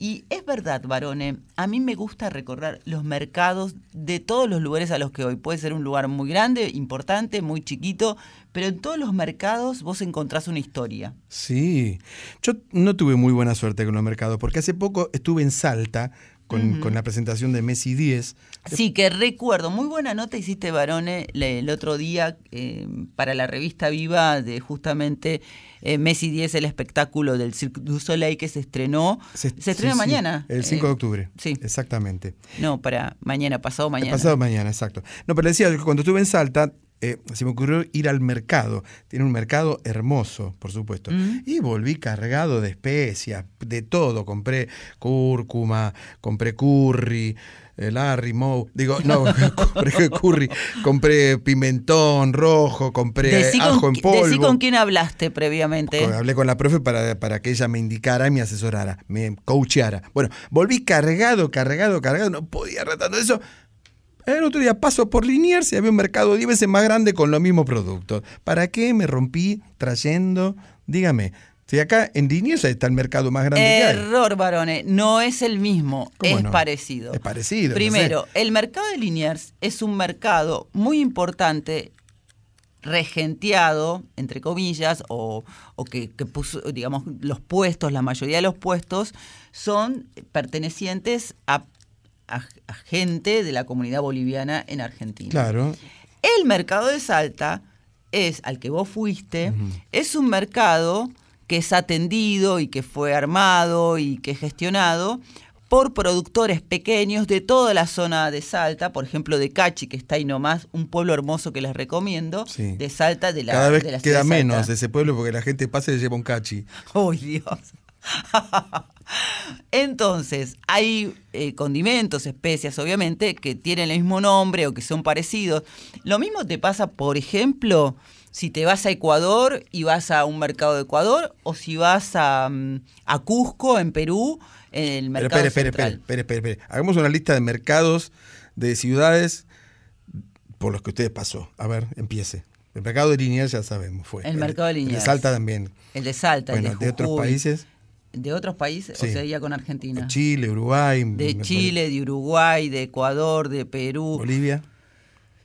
Y es verdad, varones, a mí me gusta recorrer los mercados de todos los lugares a los que voy. Puede ser un lugar muy grande, importante, muy chiquito, pero en todos los mercados vos encontrás una historia. Sí, yo no tuve muy buena suerte con los mercados, porque hace poco estuve en Salta con, la presentación de Messi 10. Sí, que recuerdo, muy buena nota hiciste, Varone, le- el otro día eh, para la revista Viva de justamente eh, Messi 10, el espectáculo del Cirque du Soleil que se estrenó. Se, estrena sí, sí, mañana. el 5 de Eh, octubre. Sí. Exactamente. No, para mañana, pasado mañana. Pasado mañana, exacto. No, pero decía que cuando estuve en Salta, eh, se me ocurrió ir al mercado. Tiene un mercado hermoso, por supuesto. Mm. Y volví cargado de especias, de todo. Compré cúrcuma, compré curry, eh, Larry, Moe. Digo, no, compré curry. Compré pimentón rojo, compré Decí ajo con, en polvo. decí con quién hablaste previamente. Hablé con la profe para, para que ella me indicara y me asesorara, me coacheara. Bueno, volví cargado, cargado, cargado, no podía retando eso. El otro día paso por Liniers y había un mercado 10 veces más grande con los mismos productos. ¿Para qué me rompí trayendo? Dígame, si acá en Liniers está el mercado más grande. Error, varones. No es el mismo, ¿Cómo es no? parecido. Es parecido. no Primero, sé. el mercado de Liniers es un mercado muy importante, regenteado, entre comillas, o, o que, que puso, digamos, los puestos, la mayoría de los puestos son pertenecientes a, a- gente de la comunidad boliviana en Argentina. Claro. El mercado de Salta es al que vos fuiste, es un mercado que es atendido y que fue armado y que es gestionado por productores pequeños de toda la zona de Salta, por ejemplo de Cachi, que está ahí nomás, un pueblo hermoso que les recomiendo, Sí. de Salta, de la Cada vez de la queda de menos Salta. ese pueblo porque la gente pasa y le lleva un cachi. ¡Uy, Dios! Entonces, hay eh, condimentos, especias, obviamente, que tienen el mismo nombre o que son parecidos. Lo mismo te pasa, por ejemplo, si te vas a Ecuador y vas a un mercado de Ecuador, o si vas a, mm, a Cusco, en Perú, en el mercado espere, espere, espere, espere, espere, espere. Hagamos una lista de mercados de ciudades por los que usted pasó. A ver, empiece. El mercado de Liniers ya sabemos, fue. El mercado de El Liniers. de Salta también. El de Salta, Bueno, el de de otros países. De otros países, Sí. o sea, ya con Argentina. Chile, Uruguay. De Chile, de Uruguay, de Ecuador, de Perú. Bolivia.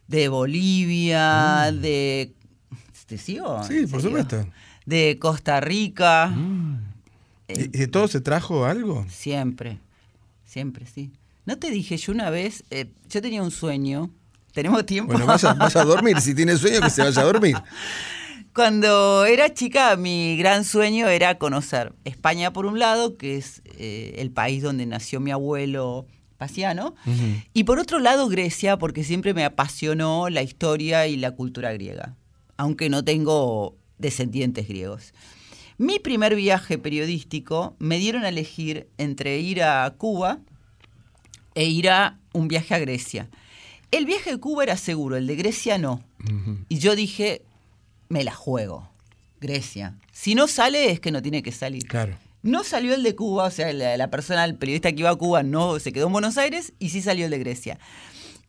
De Bolivia, de... ¿Te sigo? Mm. Sí, ¿En por supuesto. De Costa Rica. ¿Y, y de todo se trajo algo? Siempre, siempre, sí. No te dije, yo una vez, eh, yo tenía un sueño, tenemos tiempo. Bueno, vaya, vaya a dormir. Si tiene sueño, que se vaya a dormir. Cuando era chica, mi gran sueño era conocer España por un lado, que es eh, el país donde nació mi abuelo Paciano, y por otro lado Grecia, porque siempre me apasionó la historia y la cultura griega, aunque no tengo descendientes griegos. Mi primer viaje periodístico me dieron a elegir entre ir a Cuba e ir a un viaje a Grecia. El viaje de Cuba era seguro, el de Grecia no. Y yo dije, me la juego. Grecia. Si no sale, es que no tiene que salir. Claro. No salió el de Cuba, o sea, la, la persona, el periodista que iba a Cuba no se quedó en Buenos Aires y sí salió el de Grecia.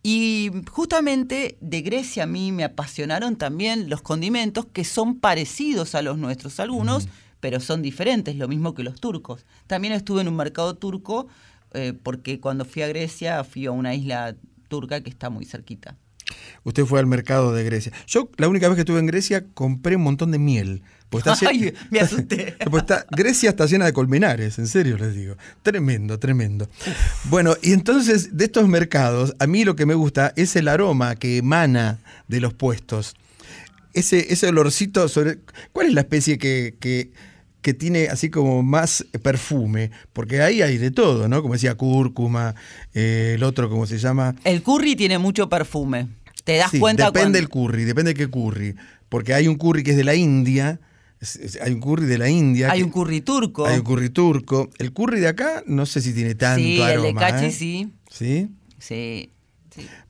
Y justamente de Grecia a mí me apasionaron también los condimentos que son parecidos a los nuestros, algunos, pero son diferentes, lo mismo que los turcos. También estuve en un mercado turco eh, porque cuando fui a Grecia fui a una isla turca que está muy cerquita. Usted fue al mercado de Grecia. Yo la única vez que estuve en Grecia compré un montón de miel. Pues está Ay, me asusté. pues está- Grecia está llena de colmenares, en serio les digo. Tremendo, tremendo. Bueno, y entonces de estos mercados, a mí lo que me gusta es el aroma que emana de los puestos. Ese, ese olorcito sobre... ¿Cuál es la especie que, que, que tiene así como más perfume? Porque ahí hay de todo, ¿no? Como decía, cúrcuma, eh, el otro, ¿cómo se llama? El curry tiene mucho perfume. ¿Te das Sí, cuenta Depende cuando- del curry, depende de qué curry. Porque hay un curry que es de la India, hay un curry de la India. Hay que- un curry turco. Hay un curry turco. El curry de acá no sé si tiene tanto sí, el de aroma. cachi ¿eh? sí. ¿Sí? Sí.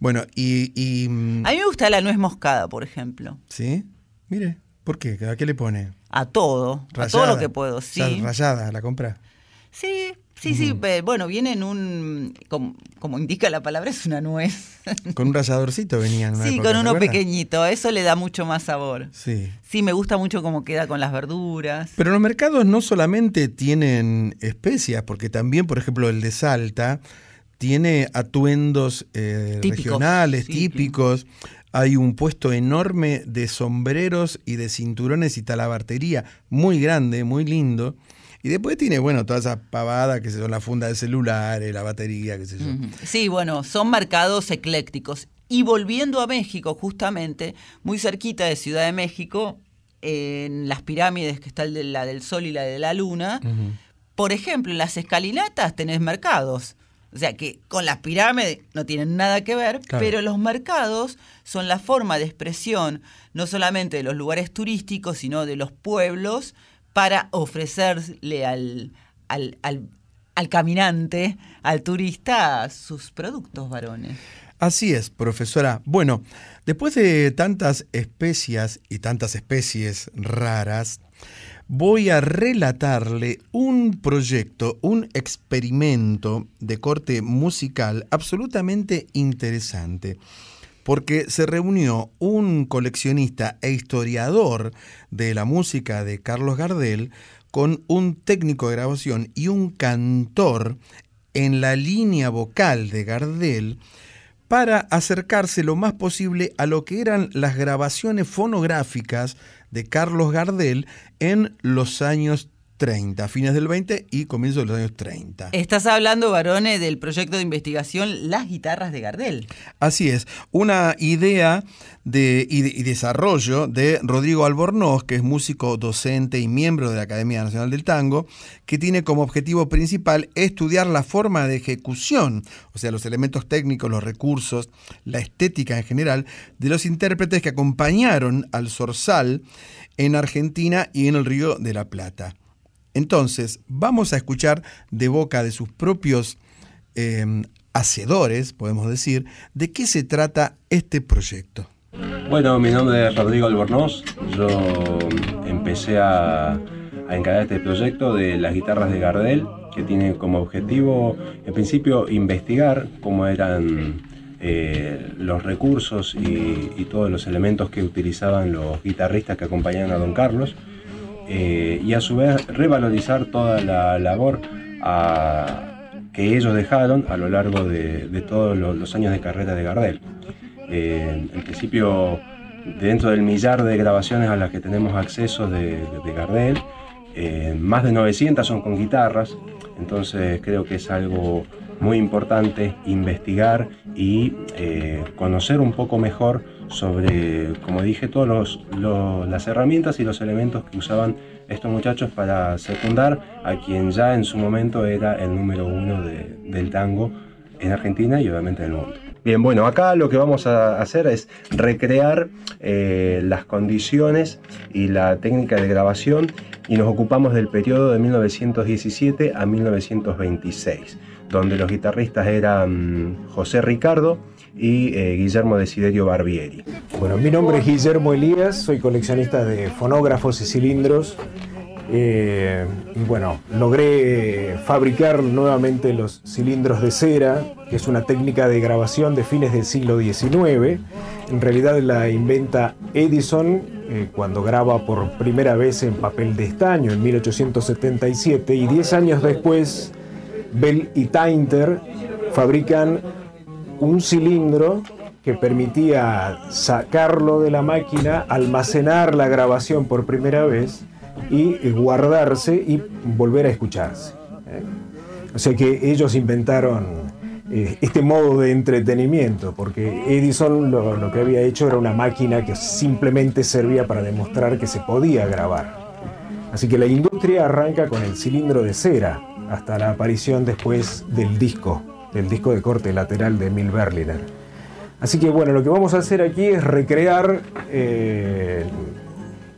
Bueno, y... y, A mí me gusta la nuez moscada, por ejemplo. ¿Sí? Mire, ¿por qué? ¿A qué le pone? A todo. A todo lo que puedo, O sea, sí. la compra. Sí, sí, sí. pe- Bueno, viene en un. Como, como indica la palabra, es una nuez. Con un ralladorcito venían. Sí, época, con ¿se uno pequeñito. Eso le da mucho más sabor. Sí. Sí, me gusta mucho cómo queda con las verduras. Pero los mercados no solamente tienen especias, porque también, por ejemplo, el de Salta tiene atuendos eh, regionales, sí, típicos. Hay un puesto enorme de sombreros y de cinturones y talabartería, muy grande, muy lindo. Y después tiene, bueno, toda esa pavada que son la funda de celulares, la batería, qué sé yo. Sí, bueno, son mercados eclécticos. Y volviendo a México, justamente, muy cerquita de Ciudad de México, en las pirámides que está la del Sol y la de la Luna, por ejemplo, en las escalinatas tenés mercados. O sea que con las pirámides no tienen nada que ver, Claro. pero los mercados son la forma de expresión no solamente de los lugares turísticos, sino de los pueblos para ofrecerle al, al, al- al caminante, al turista, sus productos varones. Así es, profesora. Bueno, después de tantas especias y tantas especies raras, voy a relatarle un proyecto, un experimento de corte musical absolutamente interesante. Porque se reunió un coleccionista e historiador de la música de Carlos Gardel con un técnico de grabación y un cantor en la línea vocal de Gardel para acercarse lo más posible a lo que eran las grabaciones fonográficas de Carlos Gardel en los años 30, fines del 20 y comienzo de los años 30. Estás hablando, varones, del proyecto de investigación Las guitarras de Gardel. Así es, una idea de, y, de- y desarrollo de Rodrigo Albornoz, que es músico docente y miembro de la Academia Nacional del Tango, que tiene como objetivo principal estudiar la forma de ejecución, o sea, los elementos técnicos, los recursos, la estética en general, de los intérpretes que acompañaron al Zorzal en Argentina y en el Río de la Plata. Entonces, vamos a escuchar de boca de sus propios eh, hacedores, podemos decir, de qué se trata este proyecto. Bueno, mi nombre es Rodrigo Albornoz. Yo empecé a, a encarar este proyecto de las guitarras de Gardel, que tiene como objetivo, en principio, investigar cómo eran eh, los recursos y, y todos los elementos que utilizaban los guitarristas que acompañaban a Don Carlos, eh, y a su vez revalorizar toda la labor a- que ellos dejaron a lo largo de, todos lo- los años de carrera de Gardel. Eh, en principio, dentro del millar de grabaciones a las que tenemos acceso de, de- de Gardel, eh, más de 900 son con guitarras, entonces creo que es algo muy importante investigar y eh, conocer un poco mejor sobre, como dije, todas las herramientas y los elementos que usaban estos muchachos para secundar a quien ya en su momento era el número uno de- del tango en Argentina y obviamente en el mundo. Bien, bueno, acá lo que vamos a hacer es recrear eh, las condiciones y la técnica de grabación y nos ocupamos del periodo de 1917 a 1926, donde los guitarristas eran José Ricardo y eh, Guillermo Desiderio Barbieri. Bueno, mi nombre es Guillermo Elías, soy coleccionista de fonógrafos y cilindros Eh, y bueno, logré fabricar nuevamente los cilindros de cera, que es una técnica de grabación de fines del siglo XIX. En realidad la inventa Edison eh, cuando graba por primera vez en papel de estaño en 1877 y 10 años después Bell y Tainter fabrican un cilindro que permitía sacarlo de la máquina, almacenar la grabación por primera vez y guardarse y volver a escucharse. ¿eh? O sea que ellos inventaron eh, este modo de entretenimiento, porque Edison lo que había hecho era una máquina que simplemente servía para demostrar que se podía grabar. Así que la industria arranca con el cilindro de cera, hasta la aparición después del disco, del disco de corte lateral de Emil Berliner. Así que bueno, lo que vamos a hacer aquí es recrear eh,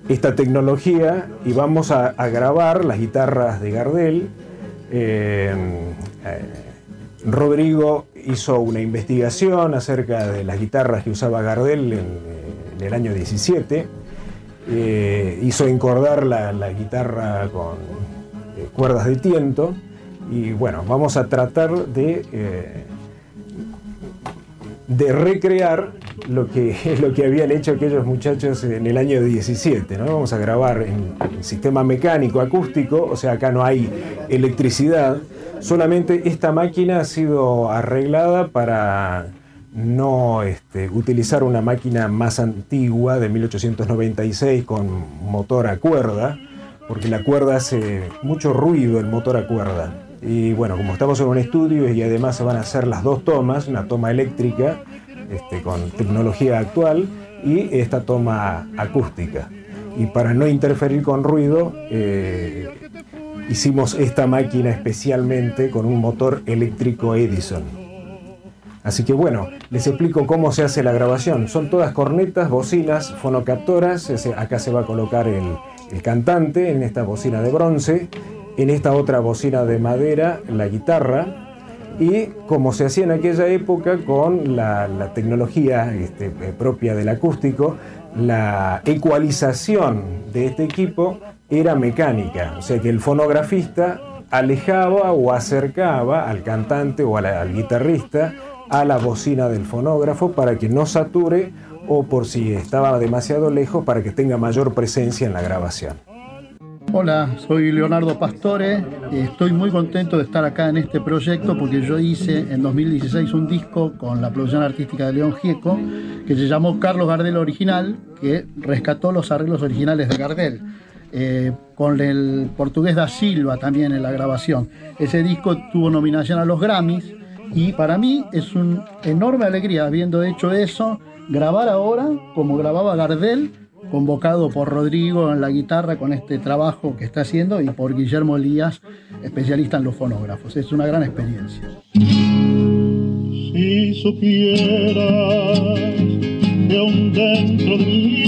esta tecnología y vamos a, grabar las guitarras de Gardel. Eh, eh, Rodrigo hizo una investigación acerca de las guitarras que usaba Gardel en, el año 17. Eh, hizo encordar la, guitarra con cuerdas de tiento y bueno, vamos a tratar de, eh, de recrear lo que, lo que habían hecho aquellos muchachos en el año 17. ¿no? Vamos a grabar en, sistema mecánico acústico, o sea, acá no hay electricidad, solamente esta máquina ha sido arreglada para no este, utilizar una máquina más antigua de 1896 con motor a cuerda, porque la cuerda hace mucho ruido el motor a cuerda. Y bueno, como estamos en un estudio y además se van a hacer las dos tomas, una toma eléctrica este, con tecnología actual y esta toma acústica. Y para no interferir con ruido, eh, hicimos esta máquina especialmente con un motor eléctrico Edison. Así que bueno, les explico cómo se hace la grabación. Son todas cornetas, bocinas, fonocaptoras. Acá se va a colocar el cantante en esta bocina de bronce. En esta otra bocina de madera, la guitarra. Y como se hacía en aquella época con la, tecnología este, eh, propia del acústico, la ecualización de este equipo era mecánica. O sea que el fonografista alejaba o acercaba al cantante o al guitarrista a la bocina del fonógrafo para que no sature o por si estaba demasiado lejos para que tenga mayor presencia en la grabación. Hola, soy Leonardo Pastore. Estoy muy contento de estar acá en este proyecto porque yo hice en 2016 un disco con la producción artística de León Gieco que se llamó Carlos Gardel Original, que rescató los arreglos originales de Gardel. eh, con el portugués da Silva también en la grabación. Ese disco tuvo nominación a los Grammys y para mí es una enorme alegría, habiendo hecho eso, grabar ahora como grababa Gardel convocado por Rodrigo en la guitarra con este trabajo que está haciendo y por Guillermo Elías, especialista en los fonógrafos. Es una gran experiencia. Si supieras que aún dentro de mi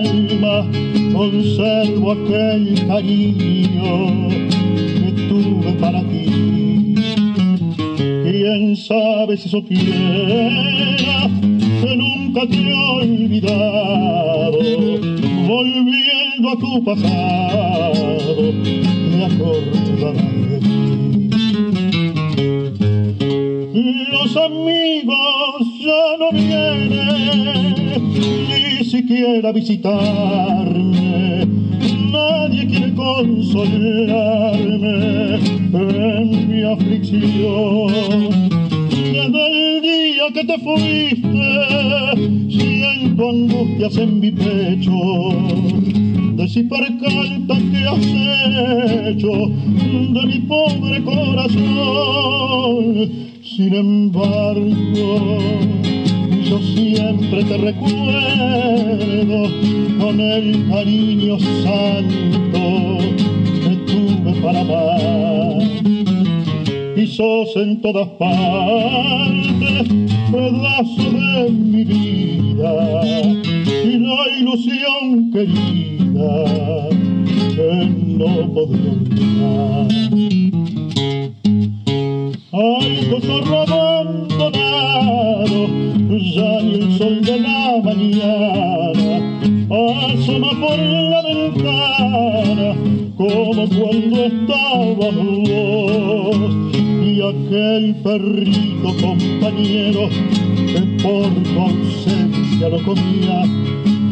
alma conservo aquel cariño que tuve para ti. Quién sabe si supiera que nunca te he olvidado, volviendo a tu pasado, me acordarás de ti. Los amigos ya no vienen ni siquiera a visitarme. Nadie quiere consolarme en mi aflicción. Desde el día que te fuiste, siento angustias en mi pecho. De si percanta que has hecho de mi pobre corazón. Sin embargo, yo siempre te recuerdo con el cariño santo que tuve para amar. Y sos en todas partes pedazo de mi vida y la ilusión querida que no podré olvidar. Ay, zorro abandonado, ya ni el sol de la mañana asoma por la ventana como cuando estabas vos y aquel perrito compañero que por tu lo comía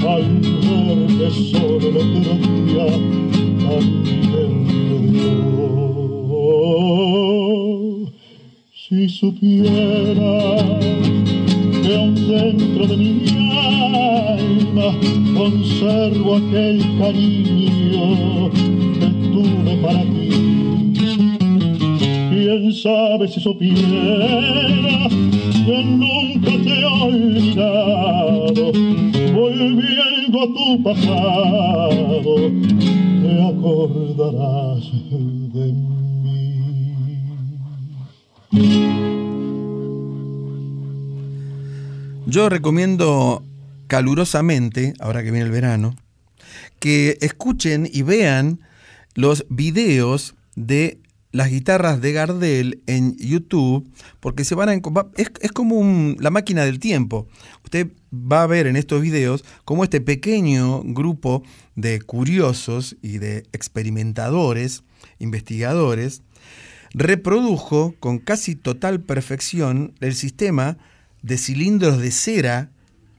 al verte solo el otro día también dio. Si supieras que aún dentro de mi alma conservo aquel cariño que tuve para ti. Quién sabe si supiera que nunca te he olvidado, volviendo a tu pasado, te acordarás de Yo recomiendo calurosamente, ahora que viene el verano, que escuchen y vean los videos de las guitarras de Gardel en YouTube, porque se van a es, es como la máquina del tiempo. Usted va a ver en estos videos cómo este pequeño grupo de curiosos y de experimentadores, investigadores, reprodujo con casi total perfección el sistema de cilindros de cera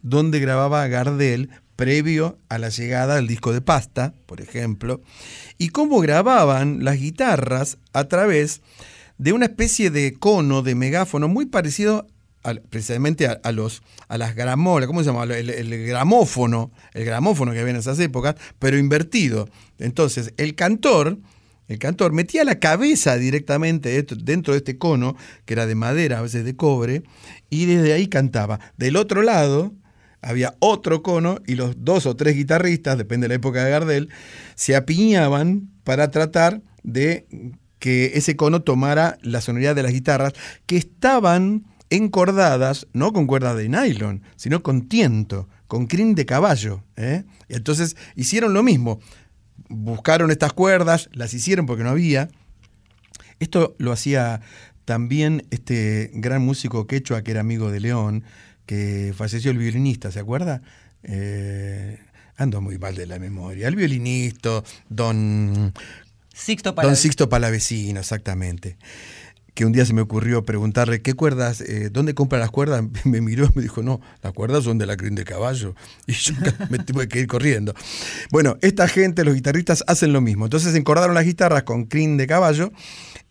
donde grababa Gardel previo a la llegada del disco de pasta, por ejemplo, y cómo grababan las guitarras a través de una especie de cono de megáfono muy parecido precisamente a, los a las gramolas, ¿cómo se llama? El, el gramófono, el gramófono que había en esas épocas, pero invertido. Entonces, el cantor, el cantor metía la cabeza directamente dentro de este cono, que era de madera, a veces de cobre, y desde ahí cantaba. Del otro lado había otro cono y los dos o tres guitarristas, depende de la época de Gardel, se apiñaban para tratar de que ese cono tomara la sonoridad de las guitarras que estaban encordadas, no con cuerdas de nylon, sino con tiento, con crin de caballo. ¿eh? Entonces hicieron lo mismo. Buscaron estas cuerdas, las hicieron porque no había. Esto lo hacía también este gran músico quechua que era amigo de León, que falleció el violinista, ¿se acuerda? Eh, ando muy mal de la memoria. El violinista, don Sixto Don. Sixto Palavecino, exactamente. Que un día se me ocurrió preguntarle qué cuerdas, eh, dónde compra las cuerdas. Me miró y me dijo, no, las cuerdas son de la crin de caballo. Y yo me tuve que ir corriendo. Bueno, esta gente, los guitarristas, hacen lo mismo. Entonces encordaron las guitarras con crin de caballo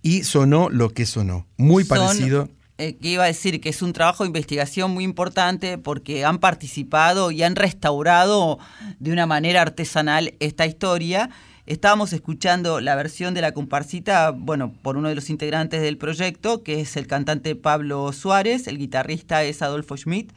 y sonó lo que sonó. Muy Son- parecido. Eh, que iba a decir que es un trabajo de investigación muy importante porque han participado y han restaurado de una manera artesanal esta historia. Estábamos escuchando la versión de la comparsita, bueno, por uno de los integrantes del proyecto, que es el cantante Pablo Suárez, el guitarrista es Adolfo Schmidt,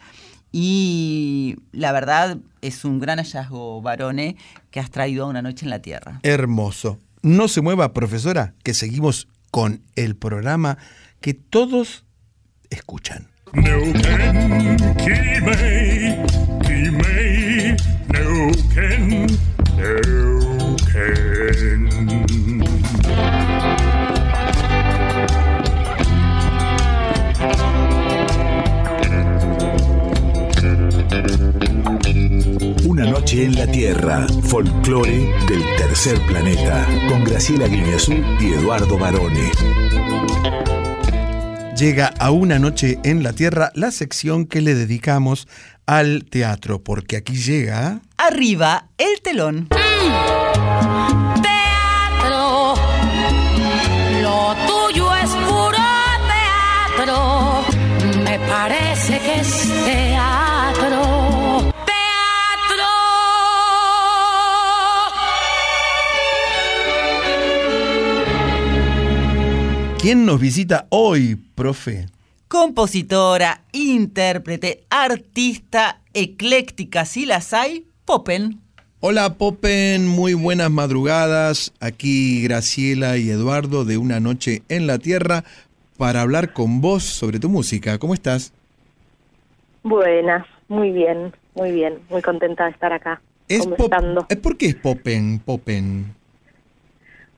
y la verdad es un gran hallazgo, Barone, que has traído a una noche en la Tierra. Hermoso. No se mueva, profesora, que seguimos con el programa que todos escuchan. Una noche en la Tierra, folclore del tercer planeta, con Graciela Guineazú y Eduardo Barone. Llega a una noche en la Tierra la sección que le dedicamos al teatro, porque aquí llega... Arriba, el telón. Teatro, nos visita hoy, profe? Compositora, intérprete, artista, ecléctica, si las hay, Popen. Hola Popen, muy buenas madrugadas. Aquí Graciela y Eduardo de Una Noche en la Tierra para hablar con vos sobre tu música. ¿Cómo estás? Buenas, muy bien, muy bien, muy contenta de estar acá. Es conversando. eh, ¿Por qué es Popen? Popen.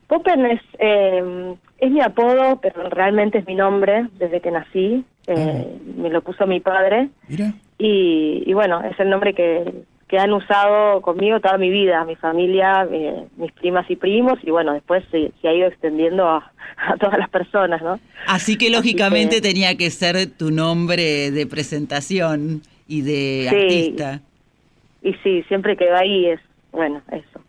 Popen es, eh, es mi apodo, pero realmente es mi nombre desde que nací. Eh, Me lo puso mi padre Mira. y, y bueno, es el nombre que, que han usado conmigo toda mi vida, mi familia, eh, mis primas y primos, y bueno, después se, se ha ido extendiendo a, a todas las personas, ¿no? Así que lógicamente que- tenía que ser tu nombre de presentación y de Sí. artista. Y sí, siempre quedó ahí, es, bueno, eso.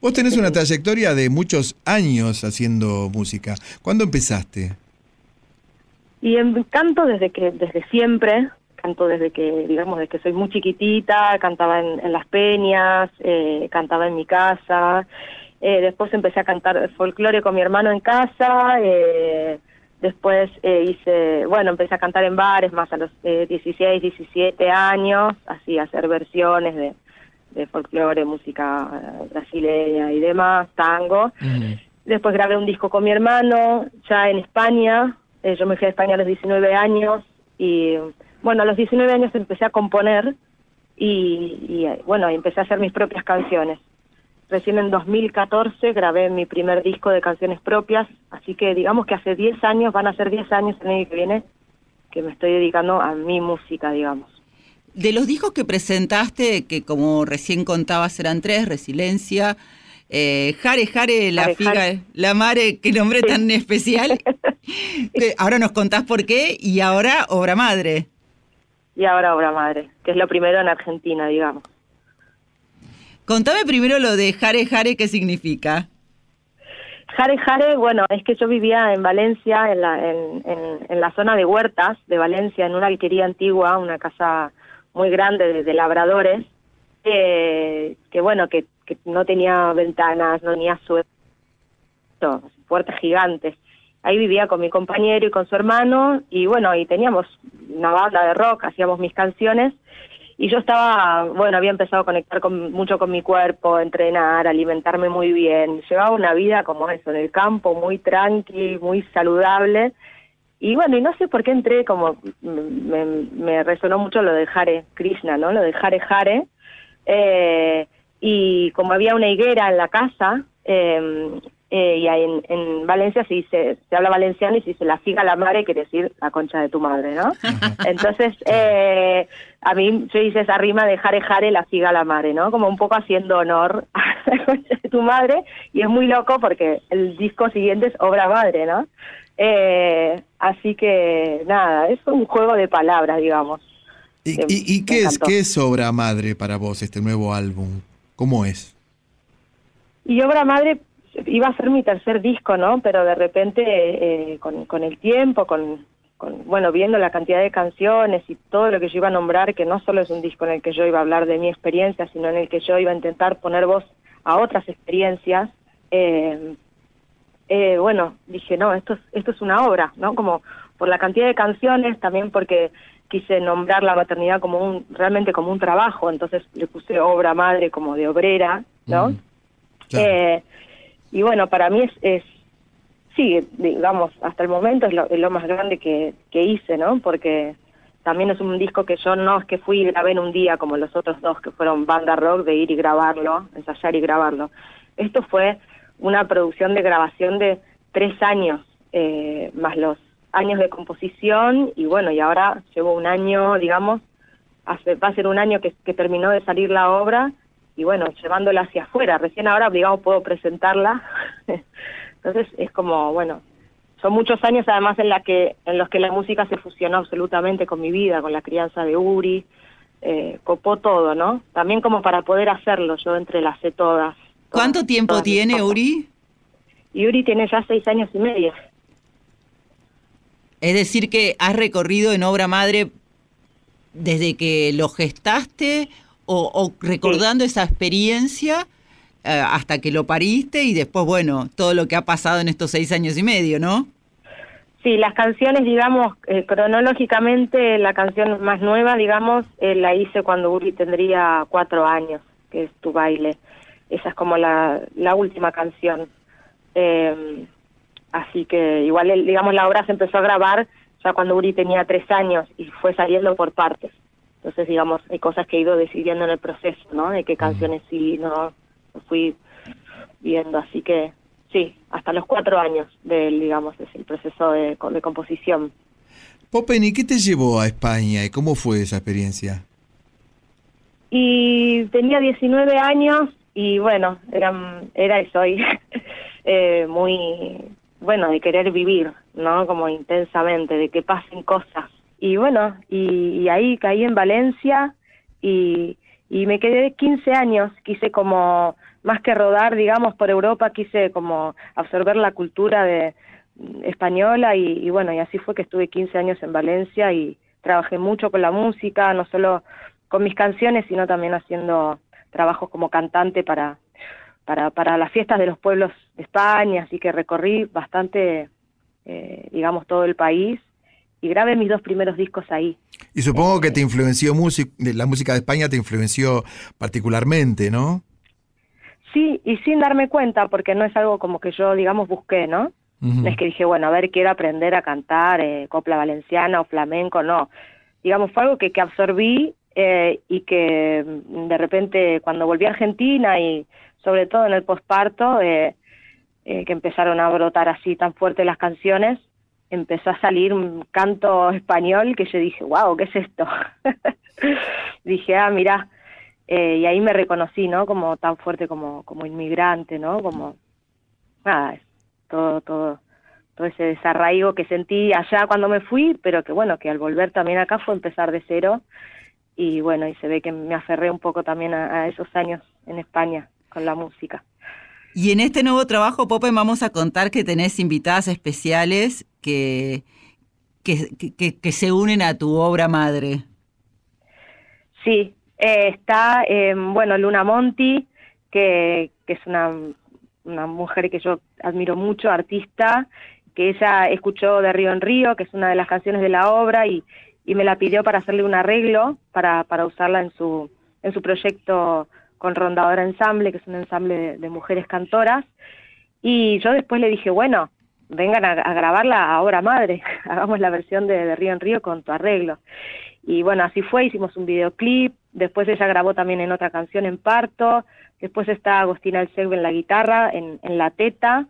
Vos tenés una trayectoria de muchos años haciendo música. ¿Cuándo empezaste? Y en canto desde que desde siempre, canto desde que, digamos, desde que soy muy chiquitita, cantaba en, en las peñas, eh, cantaba en mi casa, eh, después empecé a cantar folclore con mi hermano en casa, eh, después eh, hice, bueno, empecé a cantar en bares más a los eh, 16, 17 años, así hacer versiones de, de folclore, música eh, brasileña y demás, tango. Después grabé un disco con mi hermano, ya en España. Eh, yo me fui a España a los 19 años y, bueno, a los 19 años empecé a componer y, y, eh, bueno, empecé a hacer mis propias canciones. Recién en 2014 grabé mi primer disco de canciones propias, así que digamos que hace 10 años, van a ser 10 años el año que viene, que me estoy dedicando a mi música, digamos. De los discos que presentaste, que como recién contabas eran tres, Resiliencia, eh, Jare Jare, La Jare, Figa, Jare. La Mare, qué nombre tan especial. Que ahora nos contás por qué y ahora Obra Madre. Y ahora Obra Madre, que es lo primero en Argentina, digamos. Contame primero lo de Jare Jare, ¿qué significa? Jare Jare, bueno, es que yo vivía en Valencia, en la, en, en- en la zona de Huertas de Valencia, en una alquería antigua, una casa muy grande de, labradores, eh, que bueno, que, que no tenía ventanas, no tenía suelo, puertas gigantes. Ahí vivía con mi compañero y con su hermano, y bueno, y teníamos una banda de rock, hacíamos mis canciones, y yo estaba, bueno, había empezado a conectar con, mucho con mi cuerpo, entrenar, alimentarme muy bien. Llevaba una vida como eso, en el campo, muy tranqui, muy saludable. Y bueno, y no sé por qué entré, como me, me resonó mucho lo de Hare Krishna, ¿no? Lo de Hare Hare. Eh, y como había una higuera en la casa, eh, eh, y en, en Valencia se dice, se habla valenciano y se dice la figa la madre, quiere decir la concha de tu madre, ¿no? Entonces, eh, a mí yo hice esa rima de jare jare, la figa la madre, ¿no? Como un poco haciendo honor a la concha de tu madre, y es muy loco porque el disco siguiente es obra madre, ¿no? Eh, así que, nada, es un juego de palabras, digamos. ¿Y, que y- qué, es, qué es Obra Madre para vos, este nuevo álbum? ¿Cómo es? Y Obra Madre iba a ser mi tercer disco, ¿no? Pero de repente, eh, con, con el tiempo, con, con, bueno, viendo la cantidad de canciones y todo lo que yo iba a nombrar, que no solo es un disco en el que yo iba a hablar de mi experiencia, sino en el que yo iba a intentar poner voz a otras experiencias, eh, eh, bueno, dije, no, esto es, esto es una obra, ¿no? Como por la cantidad de canciones, también porque quise nombrar la maternidad como un, realmente como un trabajo, entonces le puse obra madre como de obrera, ¿no? Eh, y bueno, para mí es, es sí, digamos, hasta el momento es lo, es lo más grande que, que hice, ¿no? Porque también es un disco que yo no es que fui y grabé en un día como los otros dos que fueron banda rock de ir y grabarlo, ensayar y grabarlo. Esto fue una producción de grabación de tres años, eh, más los años de composición y bueno, y ahora llevo un año, digamos, hace, va a ser un año que, terminó de salir la obra y bueno, llevándola hacia afuera. Recién ahora, digamos, puedo presentarla. Entonces es como, bueno, son muchos años además en, la que, en los que la música se fusionó absolutamente con mi vida, con la crianza de Uri, eh, copó todo, ¿no? También como para poder hacerlo, yo entrelacé todas. ¿Cuánto tiempo tiene. Uri? Y Uri tiene ya seis años y medio. Es decir, que has recorrido en Obra Madre desde que lo gestaste o, o recordando esa experiencia eh, hasta que lo pariste y después, bueno, todo lo que ha pasado en estos seis años y medio, ¿no? Sí, las canciones, digamos, eh, cronológicamente, la canción más nueva, digamos, eh, la hice cuando Uri tendría cuatro años, que es Tu Baile. Esa es como la, la última canción. Eh, así que igual, el- digamos, la obra se empezó a grabar ya cuando Uri tenía tres años y fue saliendo por partes. Entonces, digamos, hay cosas que he ido decidiendo en el proceso, ¿no? De qué canciones sí, no, fui viendo. Así que sí, hasta los cuatro años del, digamos, es el proceso de, de composición. Popen, ¿y qué te llevó a España y cómo fue esa experiencia? y tenía 19 años y bueno, era, era eso, y, eh, muy, bueno, de querer vivir, ¿no? Como intensamente, de que pasen cosas. Y bueno, y, y ahí caí en Valencia y, y me quedé 15 años, quise como, más que rodar, digamos, por Europa, quise como absorber la cultura de española y, y bueno, y así fue que estuve 15 años en Valencia y trabajé mucho con la música, no solo con mis canciones, sino también haciendo trabajos como cantante para, para, para las fiestas de los pueblos de España, así que recorrí bastante, eh, digamos, todo el país y grabé mis dos primeros discos ahí. Y supongo que te influenció música, la música de España te influenció particularmente, ¿no? Sí, y sin darme cuenta, porque no es algo como que yo, digamos, busqué, ¿no? No es que dije, bueno, a ver, quiero aprender a cantar eh, copla valenciana o flamenco, no. Digamos, fue algo que, que absorbí eh, y que mm, de repente cuando volví a Argentina y sobre todo en el posparto, eh, eh, que empezaron a brotar así tan fuerte las canciones, empezó a salir un canto español que yo dije, wow, ¿qué es esto? dije, ah, mira, eh, y ahí me reconocí, ¿no? Como tan fuerte como, como inmigrante, ¿no? Como, nada, todo, todo, todo ese desarraigo que sentí allá cuando me fui, pero que bueno, que al volver también acá fue empezar de cero y bueno, y se ve que me aferré un poco también a, a esos años en España con la música. Y en este nuevo trabajo, Pope, vamos a contar que tenés invitadas especiales que, que, que, que se unen a tu obra madre. Sí, eh, está, eh, bueno, Luna Monti, que, que es una, una mujer que yo admiro mucho, artista, que ella escuchó de Río en Río, que es una de las canciones de la obra, y, y me la pidió para hacerle un arreglo, para, para usarla en su, en su proyecto con Rondadora Ensamble, que es un ensamble de, mujeres cantoras. Y yo después le dije, bueno, vengan a, grabarla a obra madre, hagamos la versión de, Río en Río con tu arreglo. Y bueno, así fue, hicimos un videoclip, después ella grabó también en otra canción en Parto, después está Agostina Alcegbe en la guitarra, en, en La Teta,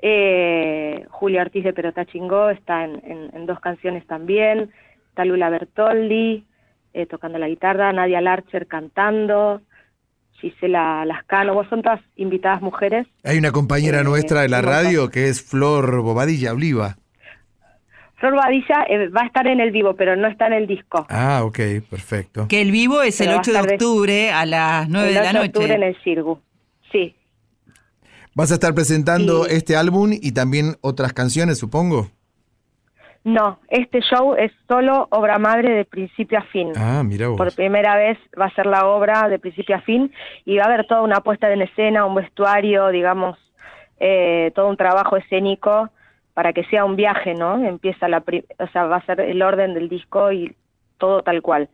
eh, Julia Ortiz de Perota Chingó está en, en, en, dos canciones también, está Lula Bertoldi eh, tocando la guitarra, Nadia Larcher cantando, Gisela Lascano, vos son todas invitadas mujeres. Hay una compañera Eh, nuestra de la radio que es Flor Bobadilla Oliva. Flor Badilla eh, va a estar en el vivo, pero no está en el disco. Ah, ok, perfecto. Que el vivo es Pero el va a 8 de octubre a las 9 el de la 8 de octubre en noche. el Cirgu. Sí, ¿Vas a estar presentando este álbum y también otras canciones, supongo? No, este show es solo obra madre de principio a fin. Ah, mira vos. Por primera vez va a ser la obra de principio a fin y va a haber toda una puesta en escena, un vestuario, digamos, eh, todo un trabajo escénico para que sea un viaje, ¿no? Empieza la, pri- o sea, va a ser el orden del disco y todo tal cual.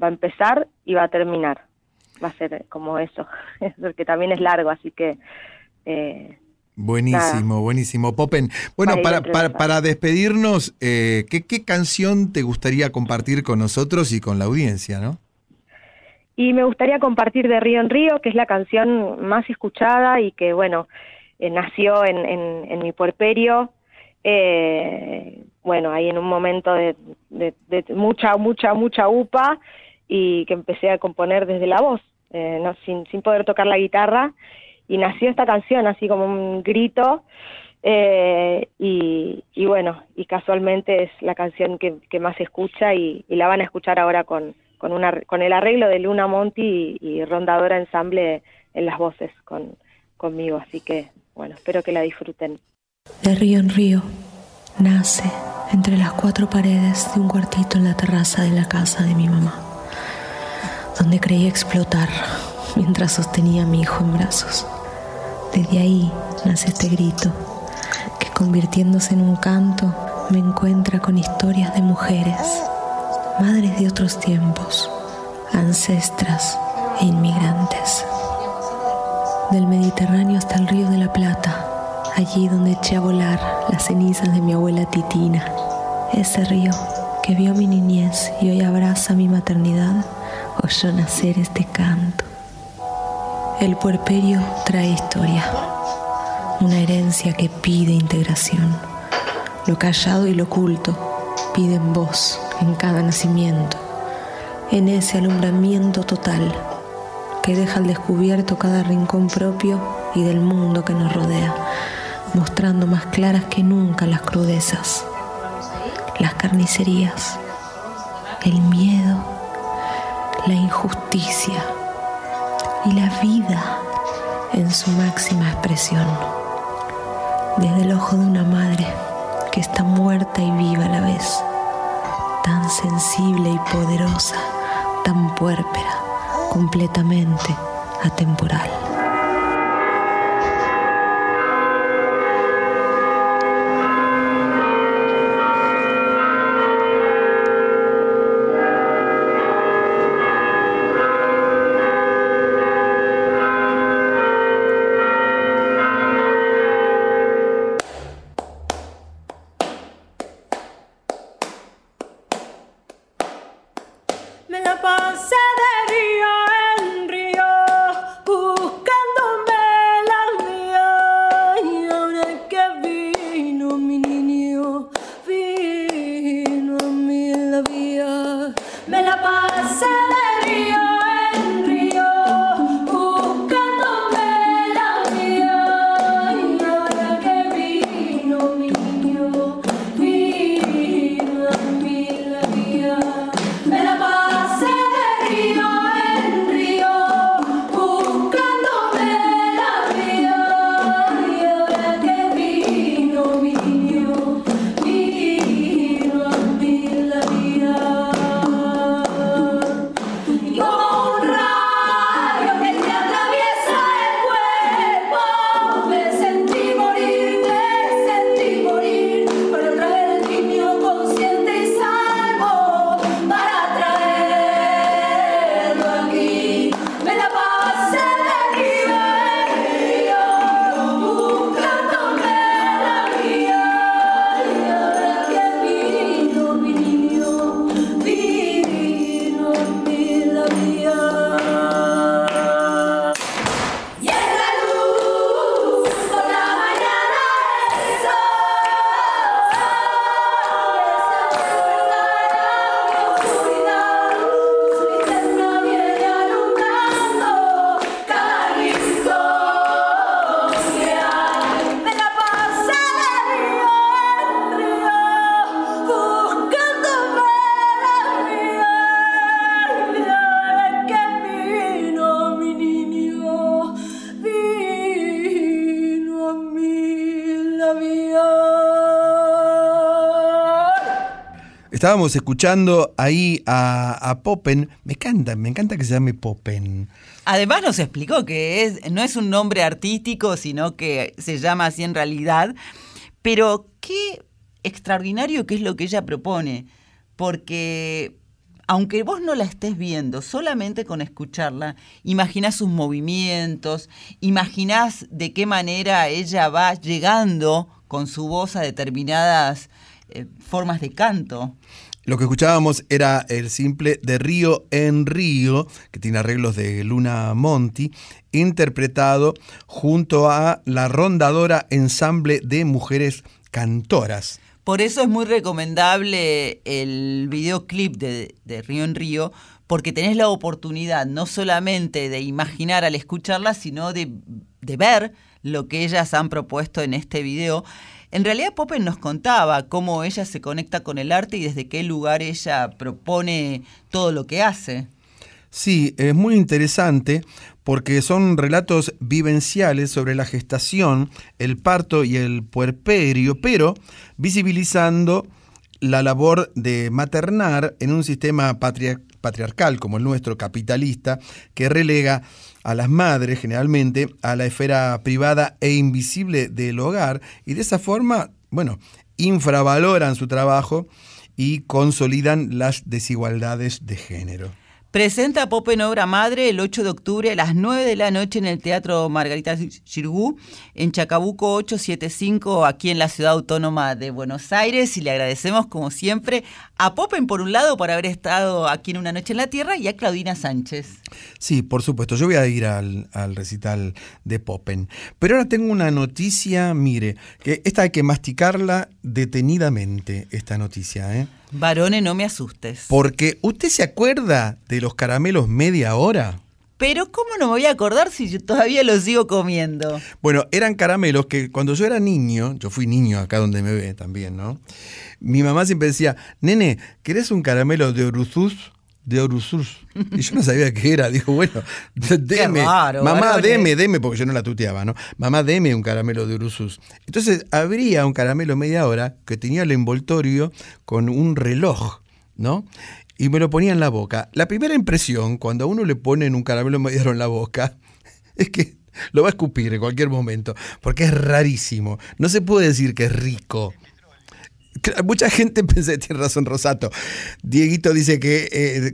Va a empezar y va a terminar. Va a ser como eso, porque también es largo, así que eh, Buenísimo, buenísimo. Popen, bueno, Para para, para, despedirnos, eh, ¿qué, ¿qué canción te gustaría compartir con nosotros y con la audiencia, no? Y me gustaría compartir de Río en Río, que es la canción más escuchada y que, bueno, eh, nació en, en, en mi puerperio, eh, bueno, ahí en un momento de, de- de mucha, mucha, mucha upa y que empecé a componer desde la voz, eh, no, sin, sin poder tocar la guitarra, y nació esta canción así como un grito, eh, y, bueno, y casualmente es la canción que, más se escucha y, la van a escuchar ahora con, con, el arreglo de Luna Monti y, y Rondadora Ensamble en las voces con, conmigo, así que bueno, espero que la disfruten. De río en río, nace entre las cuatro paredes de un cuartito en la terraza de la casa de mi mamá, donde creí explotar mientras sostenía a mi hijo en brazos. Desde ahí nace este grito, que convirtiéndose en un canto me encuentra con historias de mujeres, madres de otros tiempos, ancestras e inmigrantes. Del Mediterráneo hasta el río de la Plata, allí donde eché a volar las cenizas de mi abuela Titina. Ese río que vio mi niñez y hoy abraza mi maternidad, oyó nacer este canto. El puerperio trae historia, una herencia que pide integración. Lo callado y lo oculto piden voz en cada nacimiento. En ese alumbramiento total que deja al descubierto cada rincón propio y del mundo que nos rodea, mostrando más claras que nunca las crudezas, las carnicerías, el miedo, la injusticia y la vida en su máxima expresión, desde el ojo de una madre que está muerta y viva a la vez, tan sensible y poderosa, tan puérpera, completamente atemporal. Estábamos escuchando ahí a, a Poppen. Me encanta, me encanta que se llame Poppen. Además nos explicó que no es un nombre artístico, sino que se llama así en realidad. Pero qué extraordinario que es lo que ella propone, porque aunque vos no la estés viendo, solamente con escucharla, imaginás sus movimientos, imaginás de qué manera ella va llegando con su voz a determinadas eh, formas de canto. Lo que escuchábamos era el simple de Río en Río, que tiene arreglos de Luna Monti, interpretado junto a la rondadora ensamble de mujeres cantoras. Por eso es muy recomendable el videoclip de, de Río en Río, porque tenés la oportunidad no solamente de imaginar al escucharla, sino de, de ver lo que ellas han propuesto en este video. En realidad Poppen nos contaba cómo ella se conecta con el arte y desde qué lugar ella propone todo lo que hace. Sí, es muy interesante porque son relatos vivenciales sobre la gestación, el parto y el puerperio, pero visibilizando la labor de maternar en un sistema patria- patriarcal como el nuestro, capitalista, que relega a las madres generalmente a la esfera privada e invisible del hogar y de esa forma, bueno, infravaloran su trabajo y consolidan las desigualdades de género. Presenta Poppen Obra Madre el 8 de octubre a las 9 de la noche en el Teatro Margarita Xirgú, en Chacabuco 875, aquí en la Ciudad Autónoma de Buenos Aires. Y le agradecemos, como siempre, a Poppen, por un lado, por haber estado aquí en Una Noche en la Tierra, y a Claudina Sánchez. Sí, por supuesto, yo voy a ir al, al recital de Poppen. Pero ahora tengo una noticia, mire, que esta hay que masticarla detenidamente, esta noticia, ¿eh? Varones, no me asustes. Porque, ¿usted se acuerda de los caramelos media hora? Pero ¿cómo no me voy a acordar si yo todavía lo sigo comiendo? Bueno, eran caramelos que cuando yo era niño, yo fui niño acá donde me ve también, ¿no? Mi mamá siempre decía, nene, ¿querés un caramelo de Oruzus? De Oruzus. Y yo no sabía qué era. Dijo, bueno, deme. raro, mamá, varones. deme, deme, porque yo no la tuteaba, ¿no? Mamá, deme un caramelo de Oruzus. Entonces, habría un caramelo media hora que tenía el envoltorio con un reloj, ¿no? Y me lo ponía en la boca. La primera impresión, cuando a uno le ponen un caramelo media hora en la boca, es que lo va a escupir en cualquier momento, porque es rarísimo. No se puede decir que es rico. Mucha gente pensé, tiene razón Rosato. Dieguito dice que eh,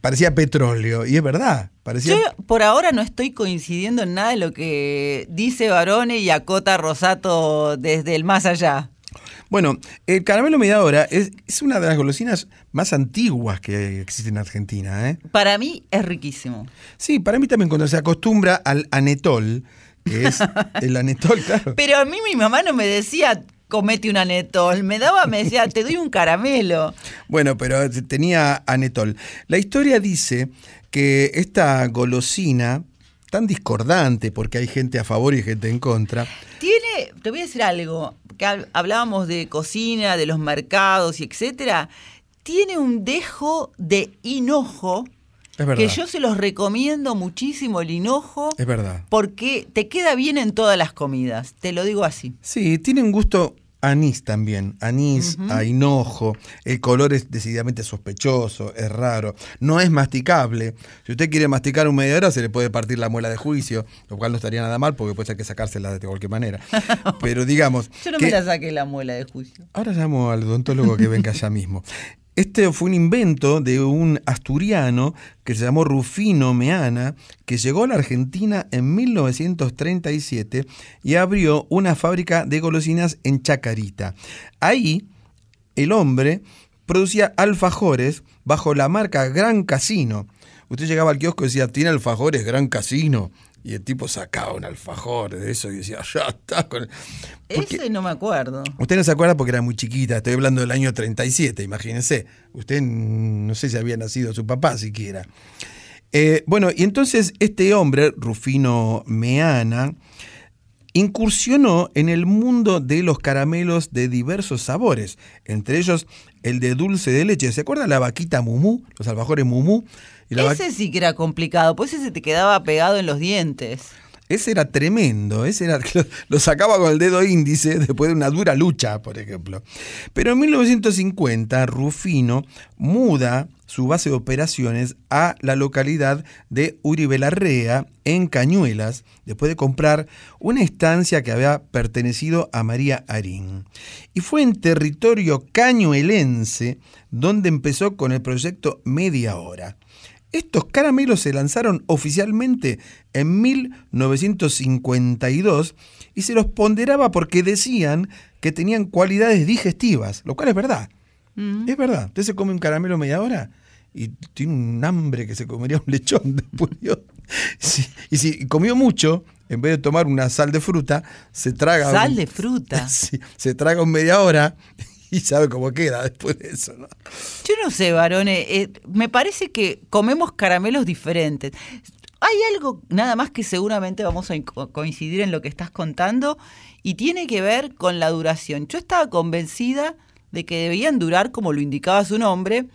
parecía petróleo, y es verdad, parecía... Yo por ahora no estoy coincidiendo en nada de lo que dice Barone y acota Rosato desde el más allá. Bueno, el caramelo media hora es, es una de las golosinas más antiguas que existen en Argentina. ¿eh? Para mí es riquísimo. Sí, para mí también cuando se acostumbra al anetol, que es el anetol, claro. Pero a mí mi mamá no me decía comete un anetol, me daba, me decía, te doy un caramelo. Bueno, pero tenía anetol. La historia dice que esta golosina, tan discordante, porque hay gente a favor y gente en contra, Tiene, te voy a decir algo, que hab- hablábamos de cocina, de los mercados y etcétera, tiene un dejo de hinojo es verdad. que yo se los recomiendo muchísimo el hinojo Es verdad. porque te queda bien en todas las comidas, te lo digo así. Sí, tiene un gusto anís también, anís, Ujú. a hinojo, el color es decididamente sospechoso, es raro, no es masticable. Si usted quiere masticar un media hora se le puede partir la muela de juicio, lo cual no estaría nada mal porque puede ser que sacársela de cualquier manera. Pero digamos, Yo no que- me la saqué la muela de juicio. ahora llamo al odontólogo que venga allá mismo. Este fue un invento de un asturiano que se llamó Rufino Meana, que llegó a la Argentina en 1937 y abrió una fábrica de golosinas en Chacarita. Ahí, el hombre producía alfajores bajo la marca Gran Casino. Usted llegaba al kiosco y decía, tiene alfajores Gran Casino. Y el tipo sacaba un alfajor de eso y decía, ya está. Con... Porque- Ese no me acuerdo. Usted no se acuerda porque era muy chiquita, estoy hablando del año 37, imagínense. Usted no sé si había nacido su papá siquiera. Eh, bueno, y entonces este hombre, Rufino Meana, incursionó en el mundo de los caramelos de diversos sabores, entre ellos el de dulce de leche. ¿Se acuerda la vaquita mumú? Los alfajores mumú. Y la va- Ese sí que era complicado, pues ese te quedaba pegado en los dientes. Ese era tremendo, ese era lo, lo sacaba con el dedo índice después de una dura lucha, por ejemplo. Pero en 1950 Rufino muda su base de operaciones a la localidad de Uribe Larrea, en Cañuelas, después de comprar una estancia que había pertenecido a María Arín. Y fue en territorio cañuelense donde empezó con el proyecto Media Hora. Estos caramelos se lanzaron oficialmente en 1952 y se los ponderaba porque decían que tenían cualidades digestivas, lo cual es verdad. Es verdad. Usted se come un caramelo media hora y tiene un hambre que se comería un lechón después. Sí, Y si comió mucho, en vez de tomar una sal de fruta, se traga. Sal un- de fruta. Sí, se traga un media hora y sabe cómo queda después de eso, ¿no? Yo no sé, varones, eh, me parece que comemos caramelos diferentes. Hay algo nada más que seguramente vamos a co- coincidir en lo que estás contando y tiene que ver con la duración. Yo estaba convencida de que debían durar como lo indicaba su nombre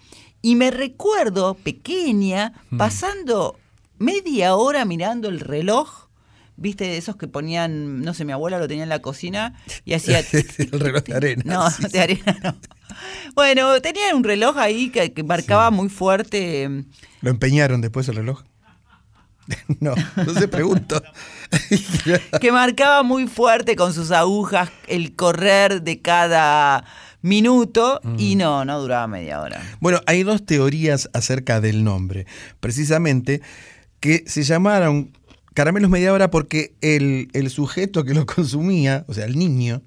y me recuerdo pequeña pasando media hora mirando el reloj. ¿Viste de esos que ponían, no sé, mi abuela lo tenía en la cocina y hacía el reloj de arena. no, sí, de arena no. Bueno, tenía un reloj ahí que, que marcaba muy fuerte. ¿Lo empeñaron después el reloj? no, no se pregunto. que marcaba muy fuerte con sus agujas el correr de cada minuto y no, no duraba media hora. Bueno, hay dos teorías acerca del nombre. Precisamente que se llamaron caramelos media hora porque el, el sujeto que lo consumía, o sea, el niño,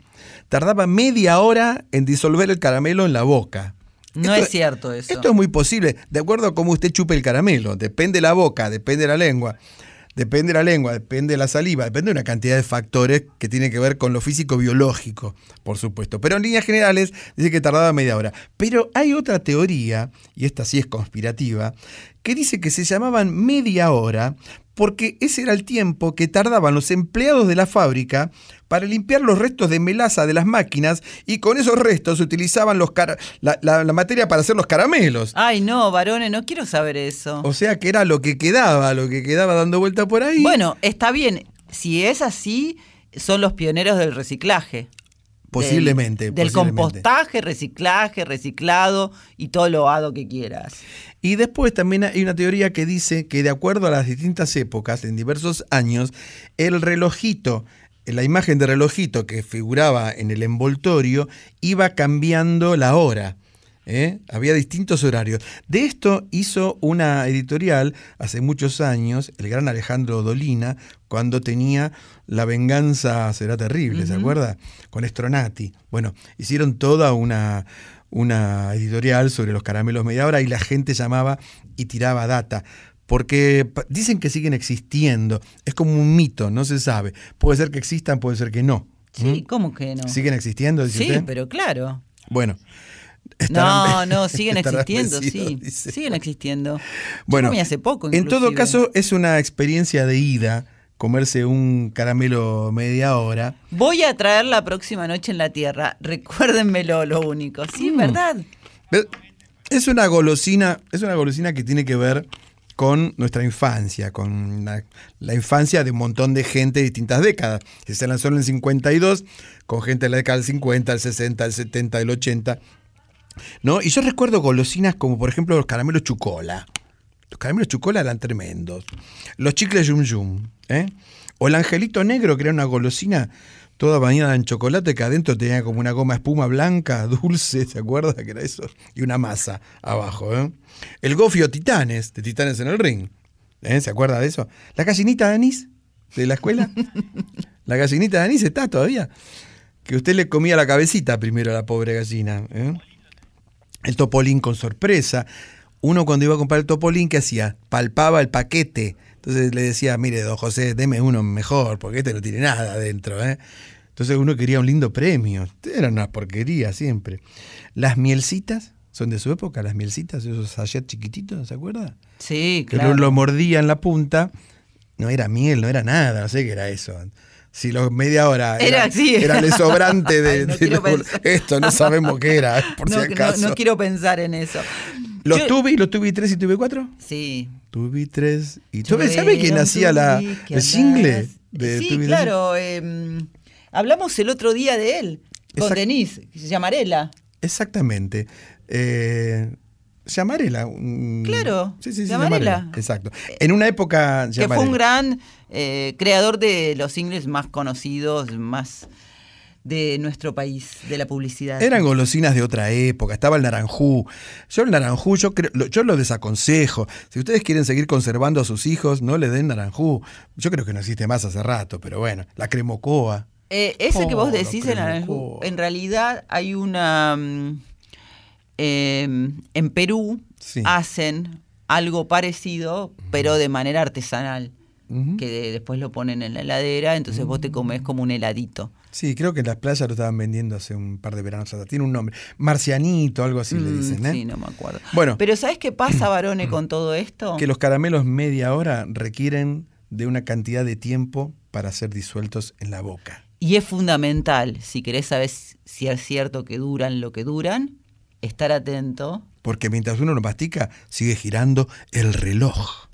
tardaba media hora en disolver el caramelo en la boca. No Esto- es cierto eso. Esto es muy posible, de acuerdo a cómo usted chupe el caramelo. Depende la boca, depende la lengua. Depende la lengua, depende la saliva, depende de una cantidad de factores que tienen que ver con lo físico-biológico, por supuesto. Pero en líneas generales dice que tardaba media hora. Pero hay otra teoría, y esta sí es conspirativa, que dice que se llamaban media hora porque ese era el tiempo que tardaban los empleados de la fábrica para limpiar los restos de melaza de las máquinas y con esos restos utilizaban los cara- la, la- la materia para hacer los caramelos. Ay, no, varones, no quiero saber eso. O sea que era lo que quedaba, lo que quedaba dando vuelta por ahí. Bueno, está bien. Si es así, son los pioneros del reciclaje. Posiblemente, Del, del posiblemente. compostaje, reciclaje, reciclado y todo lo hado que quieras. Y después también hay una teoría que dice que de acuerdo a las distintas épocas, en diversos años, el relojito, la imagen de relojito que figuraba en el envoltorio, iba cambiando la hora. ¿Eh? Había distintos horarios. De esto hizo una editorial hace muchos años, el gran Alejandro Dolina, cuando tenía La venganza será terrible, ¿se acuerda? Con Estronati. Bueno, hicieron toda una, una editorial sobre los caramelos media hora y la gente llamaba y tiraba data. Porque dicen que siguen existiendo. Es como un mito, no se sabe. Puede ser que existan, puede ser que no. Sí, ¿Mm? ¿cómo que no? ¿Siguen existiendo? dice Sí, usted? pero claro. Bueno. No, estarán- no, siguen existiendo, sí. Siguen existiendo. Bueno, Yo comí hace poco, en todo caso es una experiencia de ida comerse un caramelo media hora. Voy a traer la próxima noche en la tierra. Recuérdenmelo, lo único. Sí, Mm. ¿verdad? Es una golosina, es una golosina que tiene que ver con nuestra infancia, con la, la infancia de un montón de gente de distintas décadas. Se lanzó en el 52, con gente de la década del 50, el 60, el 70, el 80. ¿No? Y yo recuerdo golosinas como por ejemplo los caramelos chucola. Los caramelos chucola eran tremendos. Los chicles yum yum. ¿eh? O el angelito negro, que era una golosina toda bañada en chocolate, que adentro tenía como una goma espuma blanca, dulce, ¿se acuerda que era eso? Y una masa abajo. ¿eh? El gofio titanes, de titanes en el ring. ¿eh? ¿Se acuerda de eso? La gallinita de anís de la escuela. la gallinita de anís está todavía. Que usted le comía la cabecita primero a la pobre gallina. ¿eh? El topolín con sorpresa. Uno cuando iba a comprar el topolín, ¿qué hacía? Palpaba el paquete. Entonces le decía, mire, don José, deme uno mejor, porque este no tiene nada adentro. ¿eh? Entonces uno quería un lindo premio. Era una porquería siempre. Las mielcitas, son de su época, las mielcitas, esos sachet chiquititos, ¿se acuerda? Sí, Que claro. uno lo mordía en la punta. No era miel, no era nada, no sé qué era eso. Si los media hora Era, sí. era el sobrante de, Ay, no de pensar. esto, no sabemos qué era, por no, si no- acaso. no quiero pensar en eso. ¿Los Yo- tuve y los tuve 3 y tuve 4? Sí. Tuve 3 y tuve. ¿Sabe quién era hacía la, tubi el single? De sí, Tubi claro. eh, hablamos el otro día de él, con Exact- Denise, que se llama Arela. Exactamente. Eh, Llamarela. Claro, Sí, sí, sí, Llamarela. Llamarela, Exacto. En una época. Que fue un gran eh, creador de los singles más conocidos, más de nuestro país, de la publicidad. Eran golosinas de otra época, estaba el naranjú. Yo el naranjú, yo, creo- yo lo desaconsejo. Si ustedes quieren seguir conservando a sus hijos, no le den naranjú. Yo creo que no existe más hace rato, pero bueno, la cremocoa. Eh, ese que vos Oh, decís en, Naranjú, en realidad hay una... mm, eh, en Perú Sí. hacen algo parecido, pero de manera artesanal, que de- después lo ponen en la heladera, entonces vos te comes como un heladito. Sí, creo que en las playas lo estaban vendiendo hace un par de veranos atrás. Tiene un nombre. Marcianito, algo así le Mm, dicen, ¿eh? Sí, no me acuerdo. Bueno. Pero ¿sabes qué pasa, varones, con todo esto? Que los caramelos media hora requieren de una cantidad de tiempo para ser disueltos en la boca. Y es fundamental, si querés saber si es cierto que duran lo que duran, estar atento. Porque mientras uno lo mastica, sigue girando el reloj.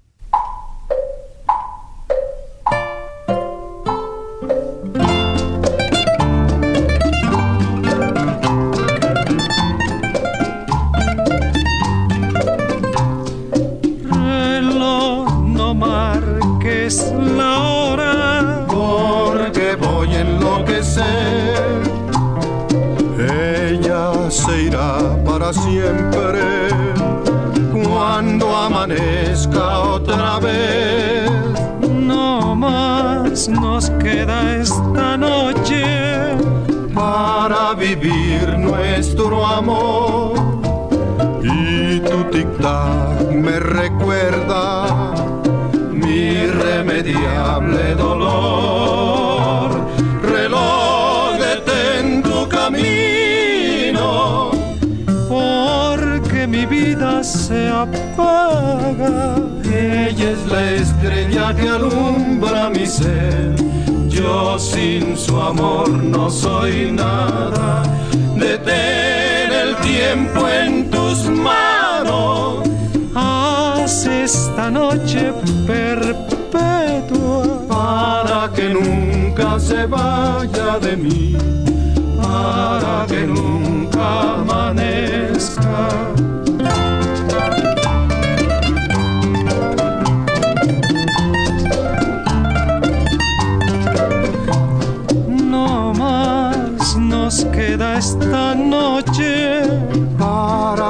reloj, no marques la para siempre cuando amanezca otra vez. No más nos queda esta noche para vivir nuestro amor. Y tu tic-tac me recuerda mi irremediable dolor. Se apaga Ella es la estrella que alumbra mi ser. Yo sin su amor no soy nada. Detén el tiempo en tus manos. Haz esta noche perpetua para que nunca se vaya de mí, para que nunca amanezca.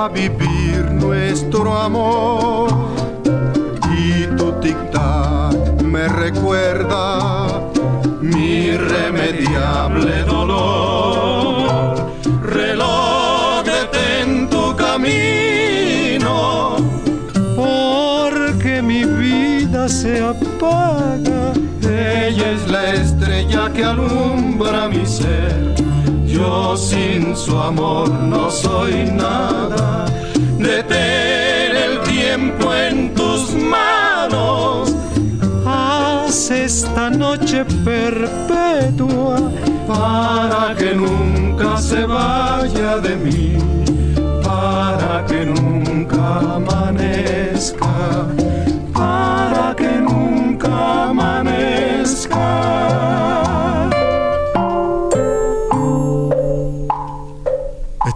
Vivir nuestro amor. Sin su amor no soy nada. Detén el tiempo en tus manos. Haz esta noche perpetua para que nunca se vaya de mí, para que nunca amanezca,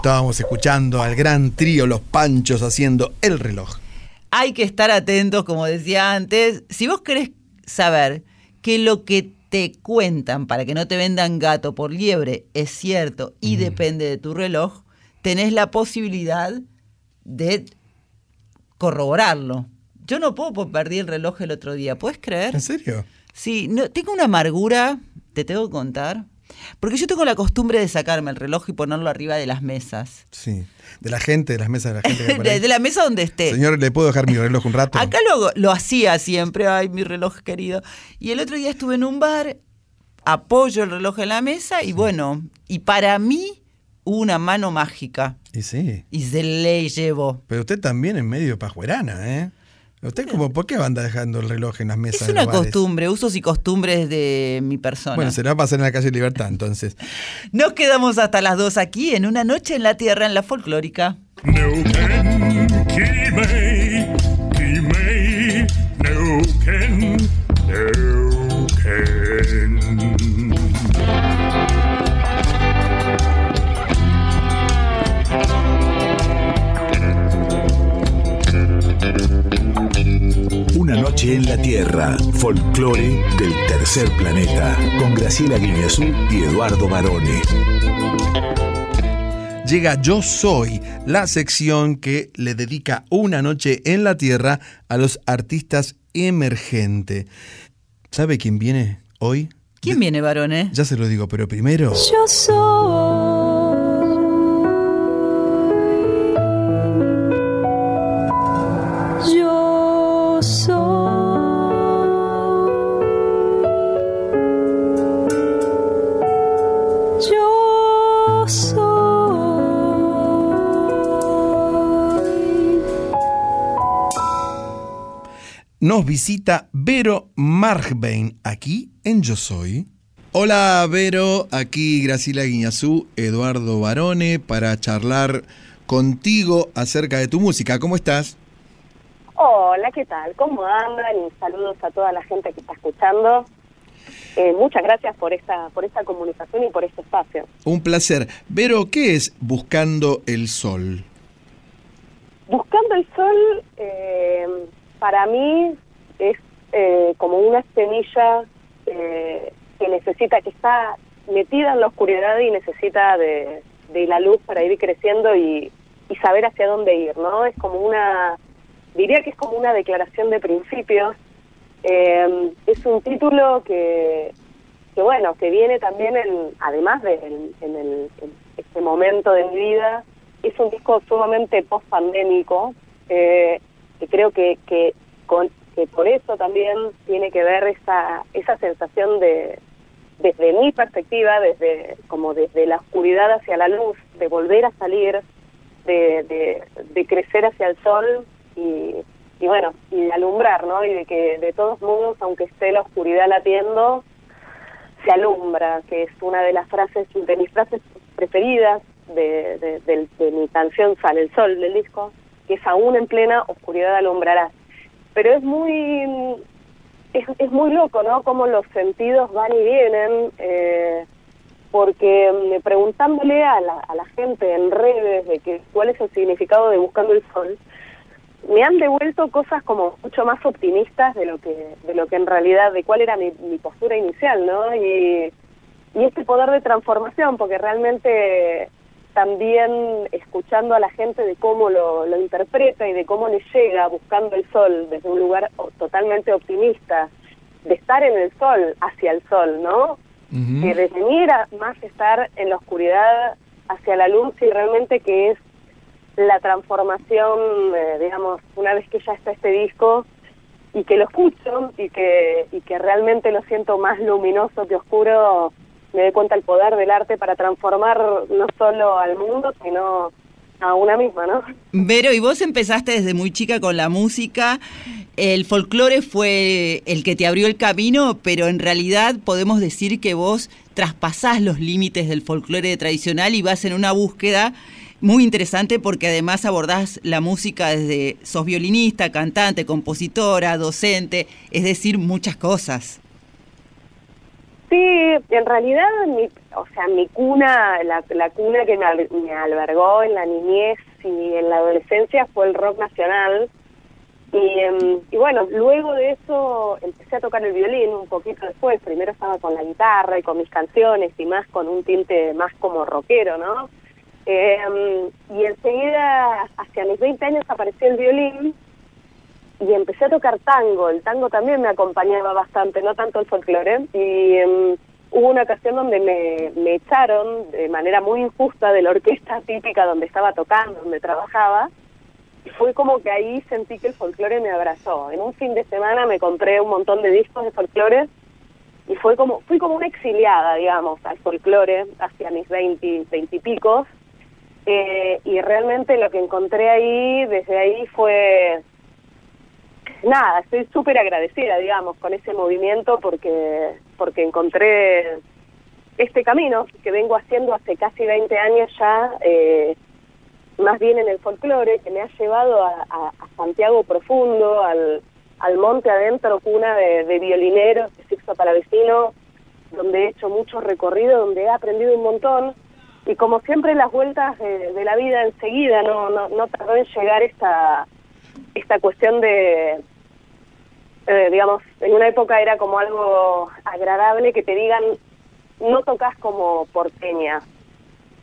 Estábamos escuchando al gran trío Los Panchos haciendo el reloj. Hay que estar atentos, como decía antes. Si vos querés saber que lo que te cuentan para que no te vendan gato por liebre es cierto y depende de tu reloj, tenés la posibilidad de corroborarlo. Yo no puedo perdí el reloj el otro día, ¿puedes creer? ¿En serio? Sí, no, tengo una amargura, te tengo que contar, porque yo tengo la costumbre de sacarme el reloj y ponerlo arriba de las mesas. Sí. De la gente, de las mesas de la gente. De, de la mesa donde esté. Señor, ¿le puedo dejar mi reloj un rato? Acá lo, lo hacía siempre, ay, mi reloj querido. Y el otro día estuve en un bar, apoyo el reloj en la mesa y bueno, y para mí hubo una mano mágica. Y sí. Y se le llevó. Pero usted también es medio pajuerana, ¿eh? ¿Usted como por qué anda dejando el reloj en las mesas Es una costumbre, usos y costumbres de mi persona. Bueno, se la va a pasar en la calle Libertad, entonces. Nos quedamos hasta las dos aquí en Una Noche en la Tierra en la Folclórica. Kimei, Kimei, no Ken, noche en la Tierra, folclore del tercer planeta, con Graciela Guineazú y Eduardo Barone. Llega Yo Soy, la sección que le dedica una noche en la Tierra a los artistas emergentes. ¿Sabe quién viene hoy? ¿Quién viene, varones? Ya se lo digo, pero primero... Yo soy. Nos visita Vero Margbein aquí en Yo Soy. Hola Vero, aquí Graciela Guiñazú, Eduardo Barone, para charlar contigo acerca de tu música. ¿Cómo estás? Hola, ¿qué tal? ¿Cómo andan? Y saludos a toda la gente que está escuchando. Eh, muchas gracias por esta, por esta comunicación y por este espacio. Un placer. Vero, ¿qué es Buscando el Sol? Buscando el sol, eh, para mí es eh, como una semilla eh, que necesita, que está metida en la oscuridad y necesita de, de la luz para ir creciendo y, y saber hacia dónde ir, ¿no? Es como una, diría que es como una declaración de principios. Eh, es un título que, que bueno, que viene también en, además de en, en el, en este momento de mi vida, es un disco sumamente post-pandémico, eh, que creo que, que, con, que por eso también tiene que ver esa, esa sensación de, desde mi perspectiva, desde como desde la oscuridad hacia la luz, de volver a salir, de, de, crecer hacia el sol y, y bueno, y de alumbrar, ¿no? Y de que de todos modos, aunque esté la oscuridad latiendo, se alumbra, que es una de las frases, de mis frases preferidas de, de- de mi canción Sale el Sol del disco, que es aún en plena oscuridad alumbrarás. Pero es muy, es, es muy loco, ¿no? Cómo los sentidos van y vienen, eh, porque mm, preguntándole a la, a la gente en redes de que cuál es el significado de Buscando el Sol, me han devuelto cosas como mucho más optimistas de lo que de lo que en realidad de cuál era mi, mi postura inicial no y, y este poder de transformación porque realmente también escuchando a la gente de cómo lo, lo interpreta y de cómo le llega buscando el sol desde un lugar totalmente optimista de estar en el sol hacia el sol no que desde mí era más estar en la oscuridad hacia la luz y realmente que es la transformación, eh, digamos, una vez que ya está este disco y que lo escucho y que, y que realmente lo siento más luminoso que oscuro, me doy cuenta el poder del arte para transformar no solo al mundo, sino a una misma, ¿no? Vero, y vos empezaste desde muy chica con la música. El folclore fue el que te abrió el camino, pero en realidad podemos decir que vos traspasás los límites del folclore tradicional y vas en una búsqueda muy interesante porque además abordás la música desde sos violinista, cantante, compositora, docente, es decir, muchas cosas. Sí, en realidad, mi, o sea, mi cuna, la, la cuna que me, me albergó en la niñez y en la adolescencia fue el rock nacional. Y, em, y bueno, luego de eso empecé a tocar el violín un poquito después. Primero estaba con la guitarra y con mis canciones y más con un tinte más como rockero, ¿no? Em, y enseguida, hacia mis 20 años, apareció el violín y empecé a tocar tango. El tango también me acompañaba bastante, no tanto el folclore. Y em, hubo una ocasión donde me, me echaron de manera muy injusta de la orquesta típica donde estaba tocando, donde trabajaba. Y fue como que ahí sentí que el folclore me abrazó. En un fin de semana me compré un montón de discos de folclore y fue como fui como una exiliada, digamos, al folclore hacia mis 20, 20 y picos. Eh, y realmente lo que encontré ahí, desde ahí fue nada, estoy súper agradecida, digamos, con ese movimiento porque, porque encontré este camino que vengo haciendo hace casi 20 años ya, eh, más bien en el folclore, que me ha llevado a, Santiago Profundo, al, al monte adentro, cuna de, de violineros, de Sixto Palavecino, donde he hecho muchos recorridos, donde he aprendido un montón. Y como siempre las vueltas de, de la vida enseguida, no, no, no tardó en llegar esta, esta cuestión de, eh, digamos, en una época era como algo agradable que te digan, no tocas como porteña.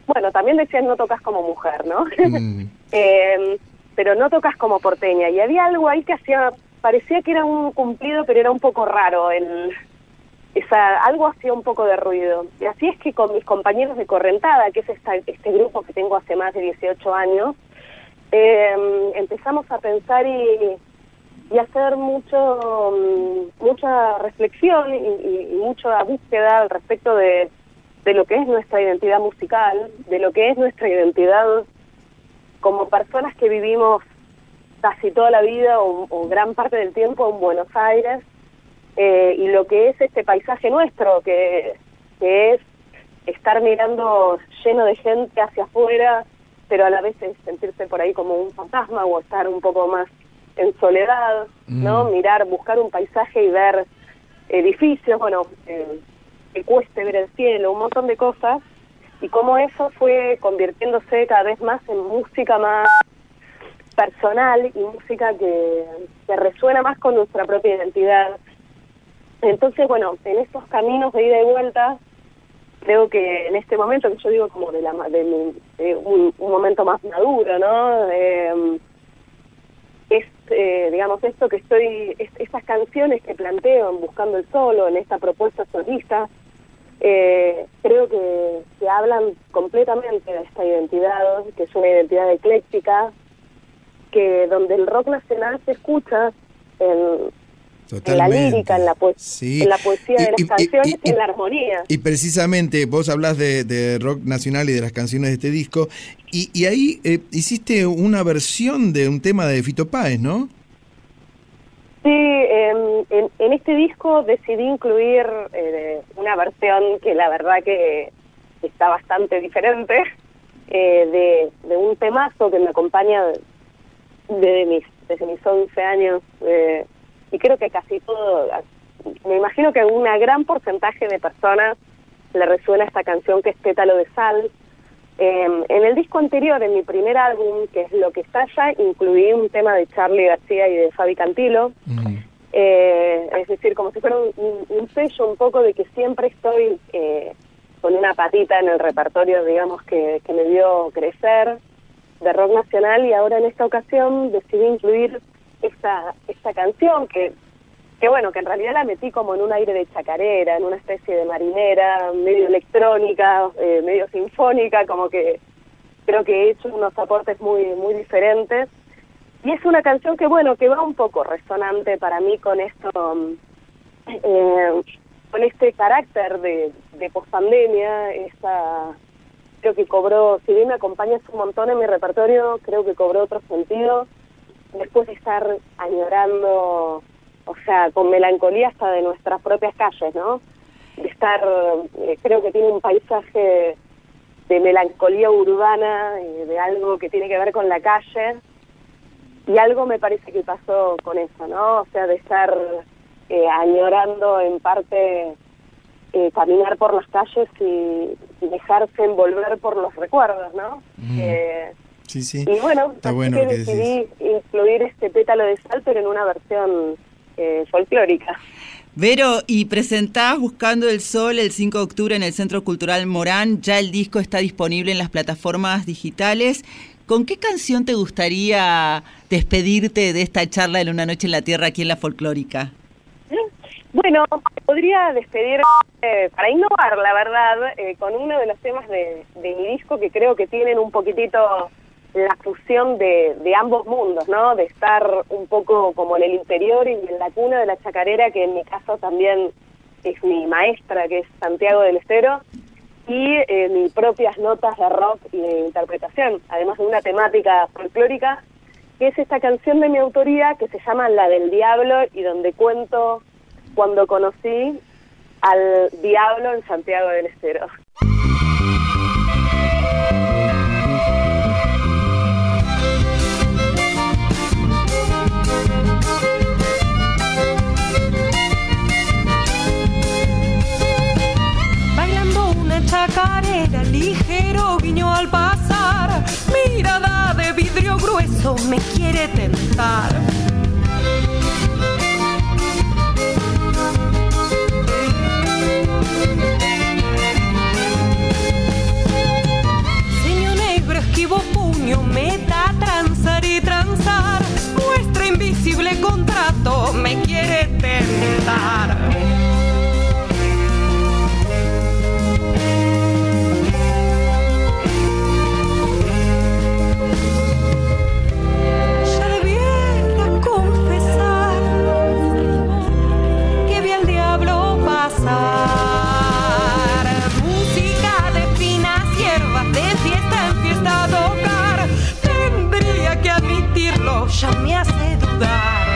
Bueno, también decían no tocas como mujer, ¿no? Eh, pero no tocas como porteña. Y había algo ahí que hacía, parecía que era un cumplido, pero era un poco raro. El, esa, algo hacía un poco de ruido. Y así es que con mis compañeros de Correntada, que es esta, este grupo que tengo hace más de 18 años, eh, empezamos a pensar y, y hacer mucho mm, mucha reflexión y, y- mucha búsqueda al respecto de, de lo que es nuestra identidad musical, de lo que es nuestra identidad como personas que vivimos casi toda la vida o, gran parte del tiempo en Buenos Aires eh, y lo que es este paisaje nuestro, que, que es estar mirando lleno de gente hacia afuera, pero a la vez sentirse por ahí como un fantasma o estar un poco más en soledad, ¿no? Mm. Mirar, buscar un paisaje y ver edificios, bueno, eh, que cueste ver el cielo, un montón de cosas, y cómo eso fue convirtiéndose cada vez más en música más personal y música que, que resuena más con nuestra propia identidad. Entonces, bueno, en estos caminos de ida y vuelta, creo que en este momento, que yo digo como de, la, de, mi- de un, un momento más maduro, ¿no? Eh, es, eh, digamos, esto que estoy, es- estas canciones que planteo en Buscando el Solo, en esta propuesta solista, eh, creo que, que hablan completamente de esta identidad, que es una identidad ecléctica, que donde el rock nacional se escucha en, en la Totalmente. lírica, en la, Sí. en la poesía de Y- las y- y- canciones y, y- en la armonía. Y precisamente vos hablás de, de rock nacional y de las canciones de este disco, y, y ahí eh, hiciste una versión de un tema de Fito Páez, ¿no? Sí, em, en, en este disco decidí incluir eh, una versión que la verdad que está bastante diferente eh, de, de un temazo que me acompaña desde mis, desde mis 11 años eh, y creo que casi todo, me imagino que a una gran porcentaje de personas le resuena esta canción que es Pétalo de Sal. Eh, en el disco anterior, en mi primer álbum, que es Lo que estalla, incluí un tema de Charlie García y de Fabi Cantilo. Eh, es decir, como si fuera un, un- un sello un poco de que siempre estoy eh, con una patita en el repertorio, digamos, que, que me vio crecer de rock nacional y ahora en esta ocasión decidí incluir esta, esta canción que, que bueno, que en realidad la metí como en un aire de chacarera, en una especie de marinera, medio electrónica, eh, medio sinfónica, como que creo que he hecho unos aportes muy, muy diferentes. Y es una canción que, bueno, que va un poco resonante para mí con esto, eh, con este carácter de, de pospandemia, esta, creo que cobró, si bien me acompaña un montón en mi repertorio, creo que cobró otro sentido, después de estar añorando, o sea, con melancolía hasta de nuestras propias calles, ¿no? De estar, eh, creo que tiene un paisaje de melancolía urbana, eh, de algo que tiene que ver con la calle, y algo me parece que pasó con eso, ¿no? O sea, de estar eh, añorando en parte eh, caminar por las calles y, y dejarse envolver por los recuerdos, ¿no? Mm. Eh, Sí, sí. y bueno, Está así bueno que decidí incluir este pétalo de sal, pero en una versión eh, folclórica. Vero, y presentás Buscando el Sol el 5 de octubre en el Centro Cultural Morán. Ya el disco está disponible en las plataformas digitales. ¿Con qué canción te gustaría despedirte de esta charla de Una Noche en la Tierra aquí en la Folclórica? Bueno, podría despedir, eh, para innovar, la verdad, eh, con uno de los temas de, de mi disco que creo que tienen un poquitito la fusión de, ambos mundos, ¿no? De estar un poco como en el interior y en la cuna de la chacarera, que en mi caso también es mi maestra, que es Santiago del Estero, y eh, mis propias notas de rock y de interpretación, además de una temática folclórica, que es esta canción de mi autoría que se llama La del Diablo y donde cuento cuando conocí al diablo en Santiago del Estero. Chacarera, ligero guiño al pasar. Mirada de vidrio grueso me quiere tentar. Ceño negro esquivo puño, meta transar y transar. Nuestro invisible contrato me quiere tentar. Pasar. Música de finas hierbas, de fiesta en fiesta a tocar. Tendría que admitirlo, ya me hace dudar.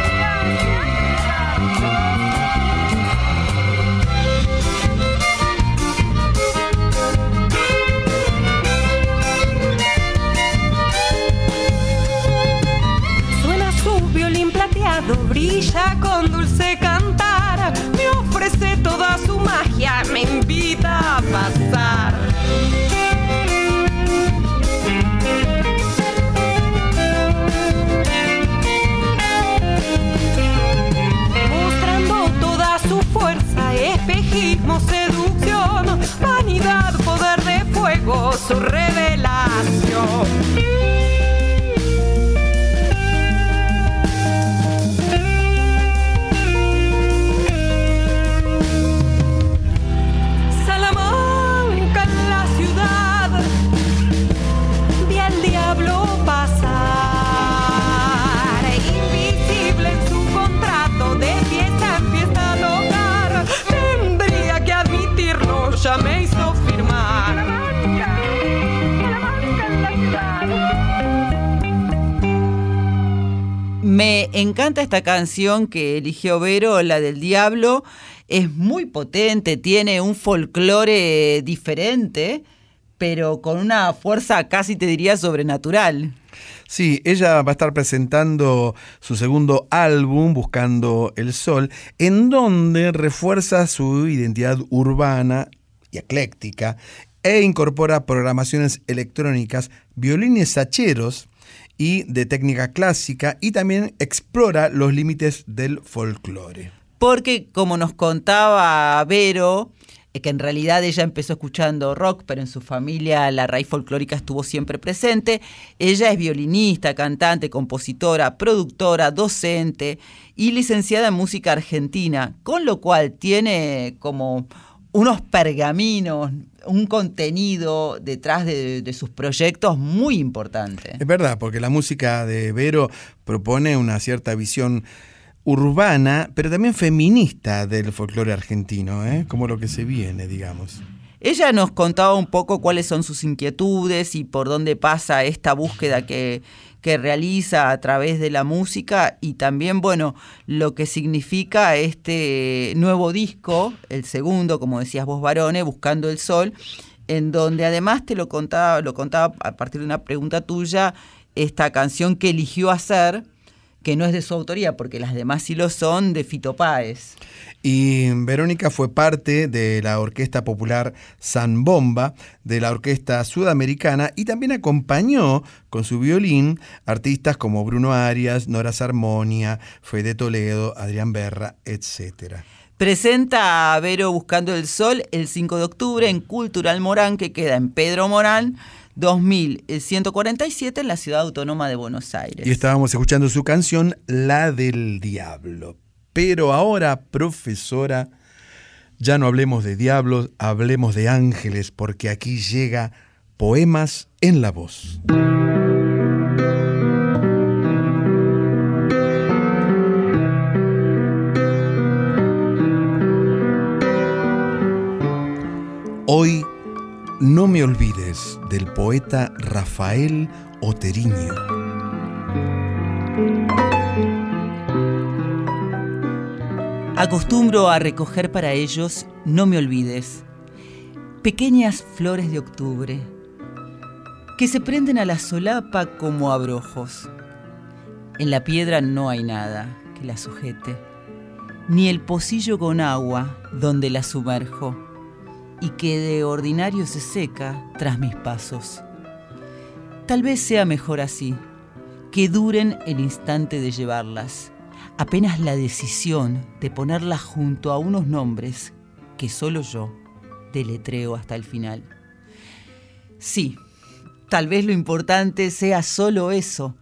Suena su violín plateado, brilla con dulce cantar. Ofrece toda su magia, me invita a pasar. Mostrando toda su fuerza, espejismo, seducción, vanidad, poder de fuego, su revelación. Esta canción que eligió Vero, la del Diablo. Es muy potente, tiene un folclore diferente, pero con una fuerza casi te diría sobrenatural. Sí, ella va a estar presentando su segundo álbum, Buscando el Sol, en donde refuerza su identidad urbana y ecléctica e incorpora programaciones electrónicas, violines sacheros y de técnica clásica y también explora los límites del folclore. Porque como nos contaba Vero, eh, que en realidad ella empezó escuchando rock, pero en su familia la raíz folclórica estuvo siempre presente. Ella es violinista, cantante, compositora, productora, docente y licenciada en música argentina, con lo cual tiene como unos pergaminos, un contenido detrás de, de sus proyectos muy importante. Es verdad, porque la música de Vero propone una cierta visión urbana, pero también feminista del folclore argentino, ¿eh? como lo que se viene, digamos. Ella nos contaba un poco cuáles son sus inquietudes y por dónde pasa esta búsqueda que, que realiza a través de la música y también, bueno, lo que significa este nuevo disco, el segundo, como decías vos, Varone, Buscando el Sol, en donde además te lo contaba, lo contaba a partir de una pregunta tuya, esta canción que eligió hacer, que no es de su autoría, porque las demás sí lo son, de Fito Páez. Y Verónica fue parte de la Orquesta Popular San Bomba, de la Orquesta Sudamericana, y también acompañó con su violín artistas como Bruno Arias, Nora Sarmonia, Fede Toledo, Adrián Berra, etc. Presenta a Vero Buscando el Sol el 5 de octubre en Cultural Morán, que queda en Pedro Morán, 2147 en la Ciudad Autónoma de Buenos Aires. Y estábamos escuchando su canción La del Diablo. Pero ahora, profesora, ya no hablemos de diablos, hablemos de ángeles, porque aquí llega Poemas en la Voz. Hoy no me olvides del poeta Rafael Oteriño. Acostumbro a recoger para ellos, no me olvides, pequeñas flores de octubre que se prenden a la solapa como abrojos. En la piedra no hay nada que la sujete, ni el pocillo con agua donde la sumerjo y que de ordinario se seca tras mis pasos. Tal vez sea mejor así, que duren el instante de llevarlas, apenas la decisión de ponerlas junto a unos nombres que solo yo deletreo hasta el final. Sí, tal vez lo importante sea solo eso,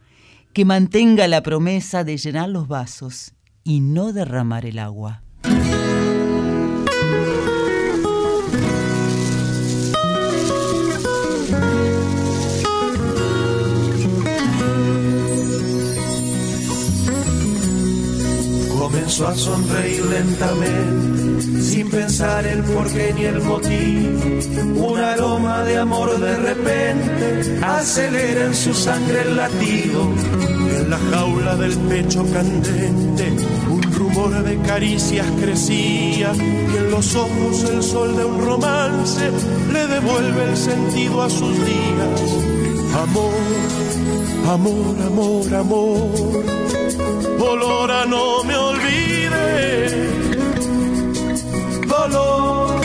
que mantenga la promesa de llenar los vasos y no derramar el agua. Comenzó a sonreír lentamente, sin pensar el porqué ni el motivo. Un aroma de amor de repente acelera en su sangre el latido. En la jaula del pecho candente, un rumor de caricias crecía. Y en los ojos el sol de un romance le devuelve el sentido a sus días. Amor, amor, amor, amor. Olora, no me Dolor,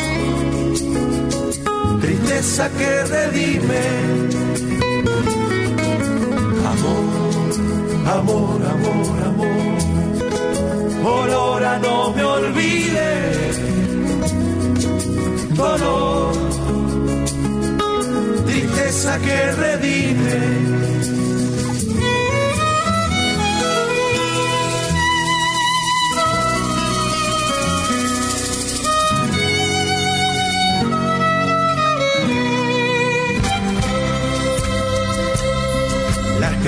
tristeza que redime. Amor, amor, amor, amor. Olora, no me olvide. Dolor, tristeza que redime.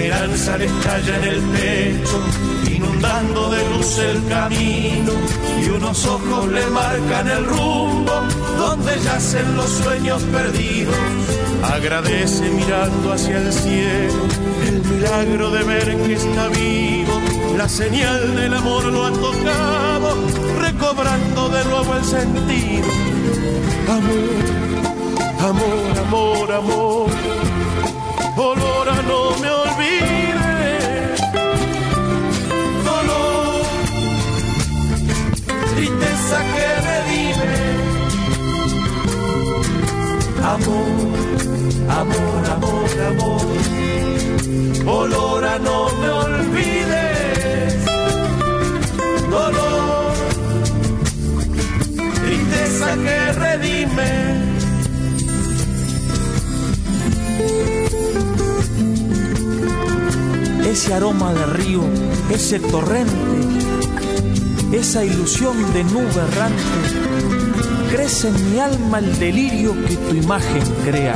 Esperanza le estalla en el pecho, inundando de luz el camino, y unos ojos le marcan el rumbo donde yacen los sueños perdidos. Agradece mirando hacia el cielo el milagro de ver que está vivo La señal del amor lo ha tocado, recobrando de nuevo el sentido. Amor, amor, amor, amor. Olor a no me olvides. Que redime. Amor, amor, amor, amor. Olor no me olvides. Dolor, tristeza que redime. ese aroma de río, ese torrente, esa ilusión de nube errante, crece en mi alma el delirio que tu imagen crea.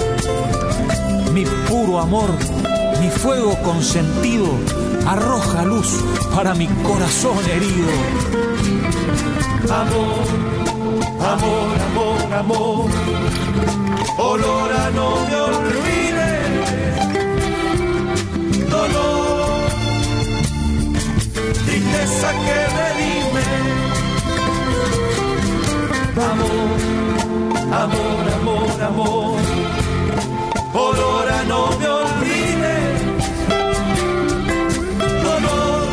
Mi puro amor, mi fuego consentido, arroja luz para mi corazón herido. Amor, amor, amor, amor. Olor a no me olvides. Dolor, tristeza que Amor, amor, amor, amor. Olor a no me olvides. Dolor,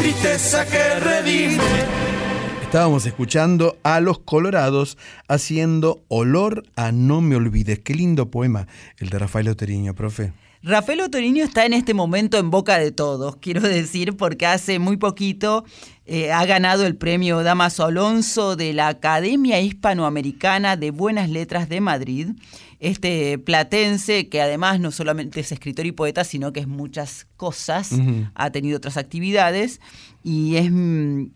tristeza que redime. Estábamos escuchando a los Colorados haciendo Olor a No Me Olvides. Qué lindo poema el de Rafael Oteriño, profe. Rafael Otoriño está en este momento en boca de todos, quiero decir, porque hace muy poquito eh, ha ganado el premio Damaso Alonso de la Academia Hispanoamericana de Buenas Letras de Madrid. Este platense, que además no solamente es escritor y poeta, sino que es muchas cosas, ha tenido otras actividades y es mm,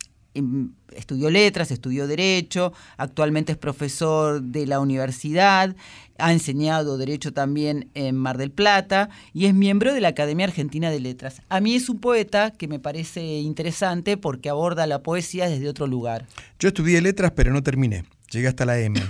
estudió letras, estudió derecho, actualmente es profesor de la universidad, ha enseñado derecho también en Mar del Plata y es miembro de la Academia Argentina de Letras. A mí es un poeta que me parece interesante porque aborda la poesía desde otro lugar. Yo estudié letras, pero no terminé. Llegué hasta la M.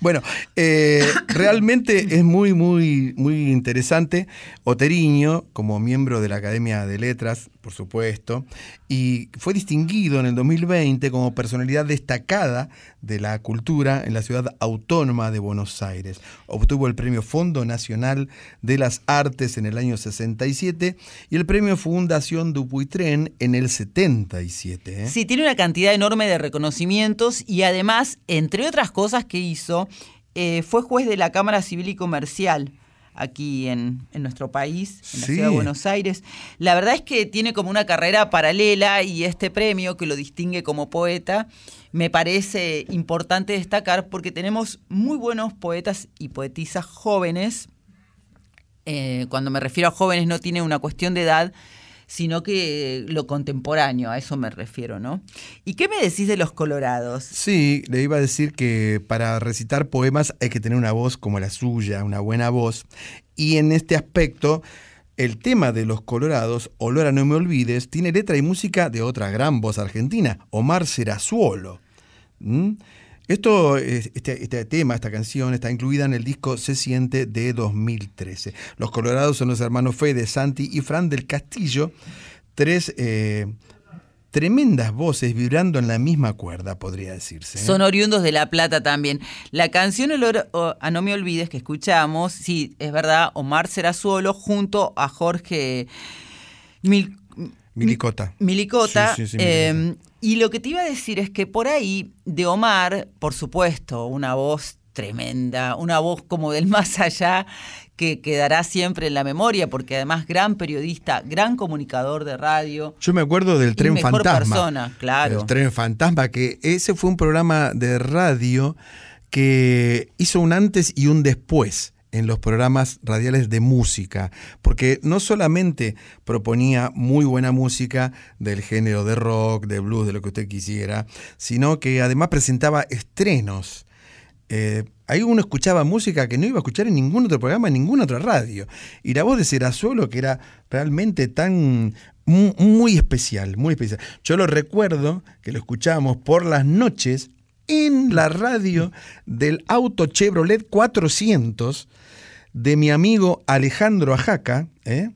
Bueno, eh, realmente es muy, muy, muy interesante. Oteriño, como miembro de la Academia de Letras, por supuesto, y fue distinguido en el 2020 como personalidad destacada de la cultura en la ciudad autónoma de Buenos Aires. Obtuvo el premio Fondo Nacional de las Artes en el año 67 y el premio Fundación Dupuytren en el 77. ¿eh? Sí, tiene una cantidad enorme de reconocimientos y además, entre otras cosas que hizo, eh, fue juez de la Cámara Civil y Comercial aquí en, en nuestro país, en la Sí. ciudad de Buenos Aires. La verdad es que tiene como una carrera paralela y este premio que lo distingue como poeta me parece importante destacar porque tenemos muy buenos poetas y poetisas jóvenes. Eh, cuando me refiero a jóvenes no tiene una cuestión de edad, sino que lo contemporáneo, a eso me refiero, ¿no? ¿Y qué me decís de los colorados? Sí, le iba a decir que para recitar poemas hay que tener una voz como la suya, una buena voz. Y en este aspecto, el tema de los colorados, Olor a no me olvides, tiene letra y música de otra gran voz argentina, Omar Serazuolo. ¿Mm? Esto, es- este, este tema, esta canción, está incluida en el disco Se Siente de 2013. Los Colorados son los hermanos Fede, Santi y Fran del Castillo, tres eh, tremendas voces vibrando en la misma cuerda, podría decirse. ¿eh? Son oriundos de La Plata también. La canción Olor a No Me Olvides que escuchamos, sí, es verdad, Omar Serazuolo junto a Jorge Mil- Milicota. Milicota. Sí, sí, sí, eh, y lo que te iba a decir es que por ahí, de Omar, por supuesto, una voz tremenda, una voz como del más allá, que quedará siempre en la memoria, porque además gran periodista, gran comunicador de radio. Yo me acuerdo del Tren mejor Fantasma. persona, claro. El Tren Fantasma, que ese fue un programa de radio que hizo un antes y un después en los programas radiales de música, porque no solamente proponía muy buena música del género de rock, de blues, de lo que usted quisiera, sino que además presentaba estrenos. Eh, ahí uno escuchaba música que no iba a escuchar en ningún otro programa, en ninguna otra radio. Y la voz de Serazuelo, que era realmente tan mu- muy especial, muy especial. Yo lo recuerdo que lo escuchábamos por las noches en la radio del auto Chevrolet 400 de mi amigo Alejandro Ajaca, ¿eh?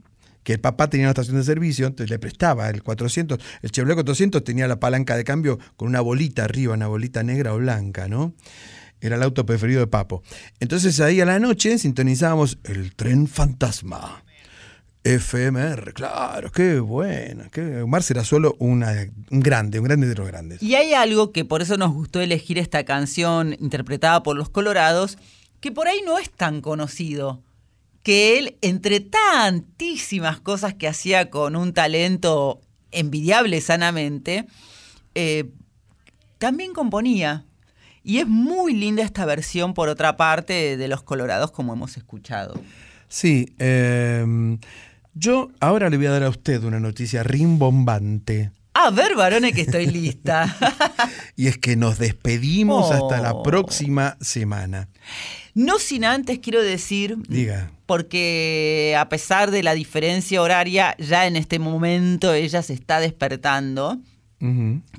que el papá tenía una estación de servicio, entonces le prestaba el 400, el Chevrolet 400 tenía la palanca de cambio con una bolita arriba, una bolita negra o blanca, ¿no? Era el auto preferido de Papo. Entonces ahí a la noche sintonizábamos el tren fantasma. FMR, claro, qué buena. Qué... Omar será solo una, un grande, un grande de los grandes. Y hay algo que por eso nos gustó elegir esta canción interpretada por los Colorados, que por ahí no es tan conocido. Que él, entre tantísimas cosas que hacía con un talento envidiable sanamente, eh, también componía. Y es muy linda esta versión, por otra parte, de Los Colorados, como hemos escuchado. Sí, eh, yo ahora le voy a dar a usted una noticia rimbombante. A ver, varones, que estoy lista. y es que nos despedimos Oh. hasta la próxima semana. No sin antes quiero decir, Diga. porque a pesar de la diferencia horaria, ya en este momento ella se está despertando,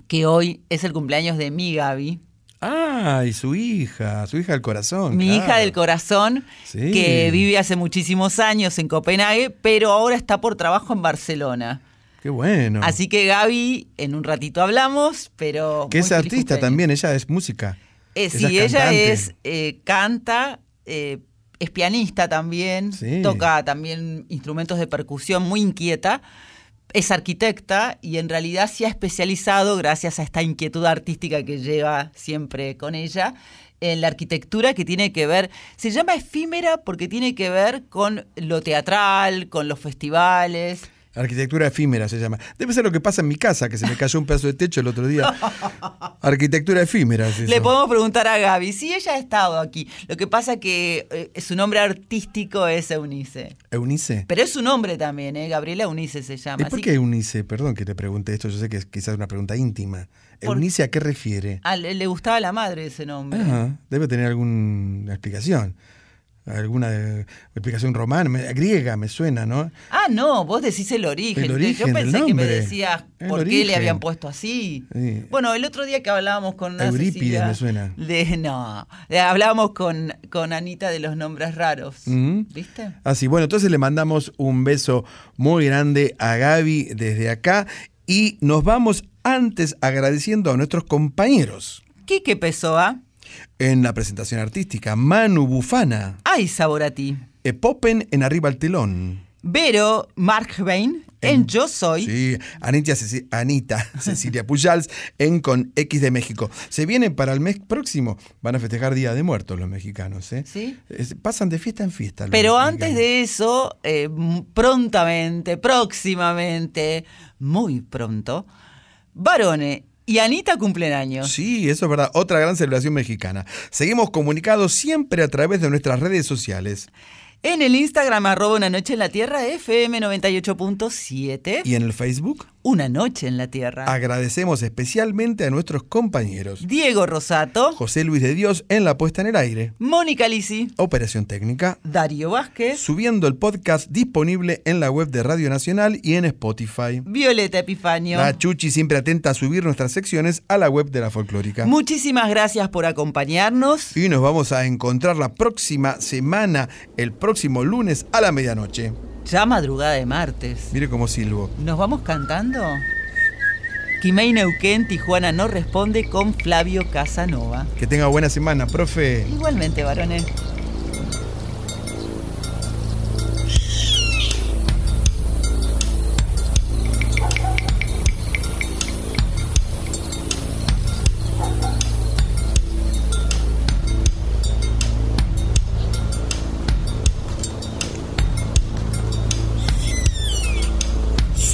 que hoy es el cumpleaños de mi Gaby, Ah, y su hija, su hija del corazón. mi claro. hija del corazón, Sí. que vive hace muchísimos años en Copenhague, pero ahora está por trabajo en Barcelona. Qué bueno. Así que Gaby, en un ratito hablamos, pero... que es artista cumpleaños. también, ella es música. Eh, Ella sí, es ella es, eh, canta, eh, es pianista también, Sí. toca también instrumentos de percusión, muy inquieta, es arquitecta y en realidad se ha especializado, gracias a esta inquietud artística que lleva siempre con ella, en la arquitectura que tiene que ver, se llama efímera porque tiene que ver con lo teatral, con los festivales. Arquitectura efímera se llama. Debe ser lo que pasa en mi casa, que se me cayó un pedazo de techo el otro día. Arquitectura efímera. es. Le podemos preguntar a Gaby, sí, ella ha estado aquí. Lo que pasa que eh, su nombre artístico es Eunice. Eunice. Pero es su nombre también, ¿eh? Gabriela Eunice se llama. ¿Y por qué Eunice? Perdón que te pregunte esto, yo sé que es quizás una pregunta íntima. ¿Eunice a qué refiere? Ah, le, le gustaba a la madre ese nombre. Ajá, debe tener alguna explicación. Alguna eh, explicación romana, griega, me suena, ¿no? Ah, no, vos decís el origen. El Yo origen del pensé que me decías El por qué le habían puesto así. Sí. Bueno, el otro día que hablábamos con una Eurípides Cecilia me suena. de- no, hablábamos con, con Anita de los nombres raros. ¿Viste? Así, bueno, entonces le mandamos un beso muy grande a Gaby desde acá y nos vamos antes agradeciendo a nuestros compañeros Quique Pessoa. En la presentación artística. Manu Bufana, Ay, sabor a ti. Epopen en Arriba al Telón. Vero Markbein en Yo Soy. Sí, Anita, Ceci- Anita Cecilia Pujals en Con X de México. Se viene para el mes próximo, van a festejar Día de Muertos los mexicanos, ¿eh? Sí. Es- pasan de fiesta en fiesta. Pero mexicanos. antes de eso, eh, prontamente, próximamente, muy pronto, Barone y Anita cumplen años. Sí, eso es verdad. Otra gran celebración mexicana. Seguimos comunicados siempre a través de nuestras redes sociales. En el Instagram, arroba una noche en la tierra, FM 98.7. Y en el Facebook Una noche en la tierra. agradecemos especialmente a nuestros compañeros. Diego Rosato, José Luis de Dios en la puesta en el aire. Mónica Lisi, Operación técnica. Darío Vázquez, Subiendo el podcast disponible en la web de Radio Nacional y en Spotify. Violeta Epifanio. La Chuchi siempre atenta a subir nuestras secciones a la web de la folclórica. Muchísimas gracias por acompañarnos. Y nos vamos a encontrar la próxima semana, el próximo lunes a la medianoche. Ya madrugada de martes. Mire cómo silbo. ¿Nos vamos cantando? Quimei Neuquén, Tijuana no responde con Flavio Casanova. Que tenga buena semana, profe. Igualmente, varones.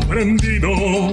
prendido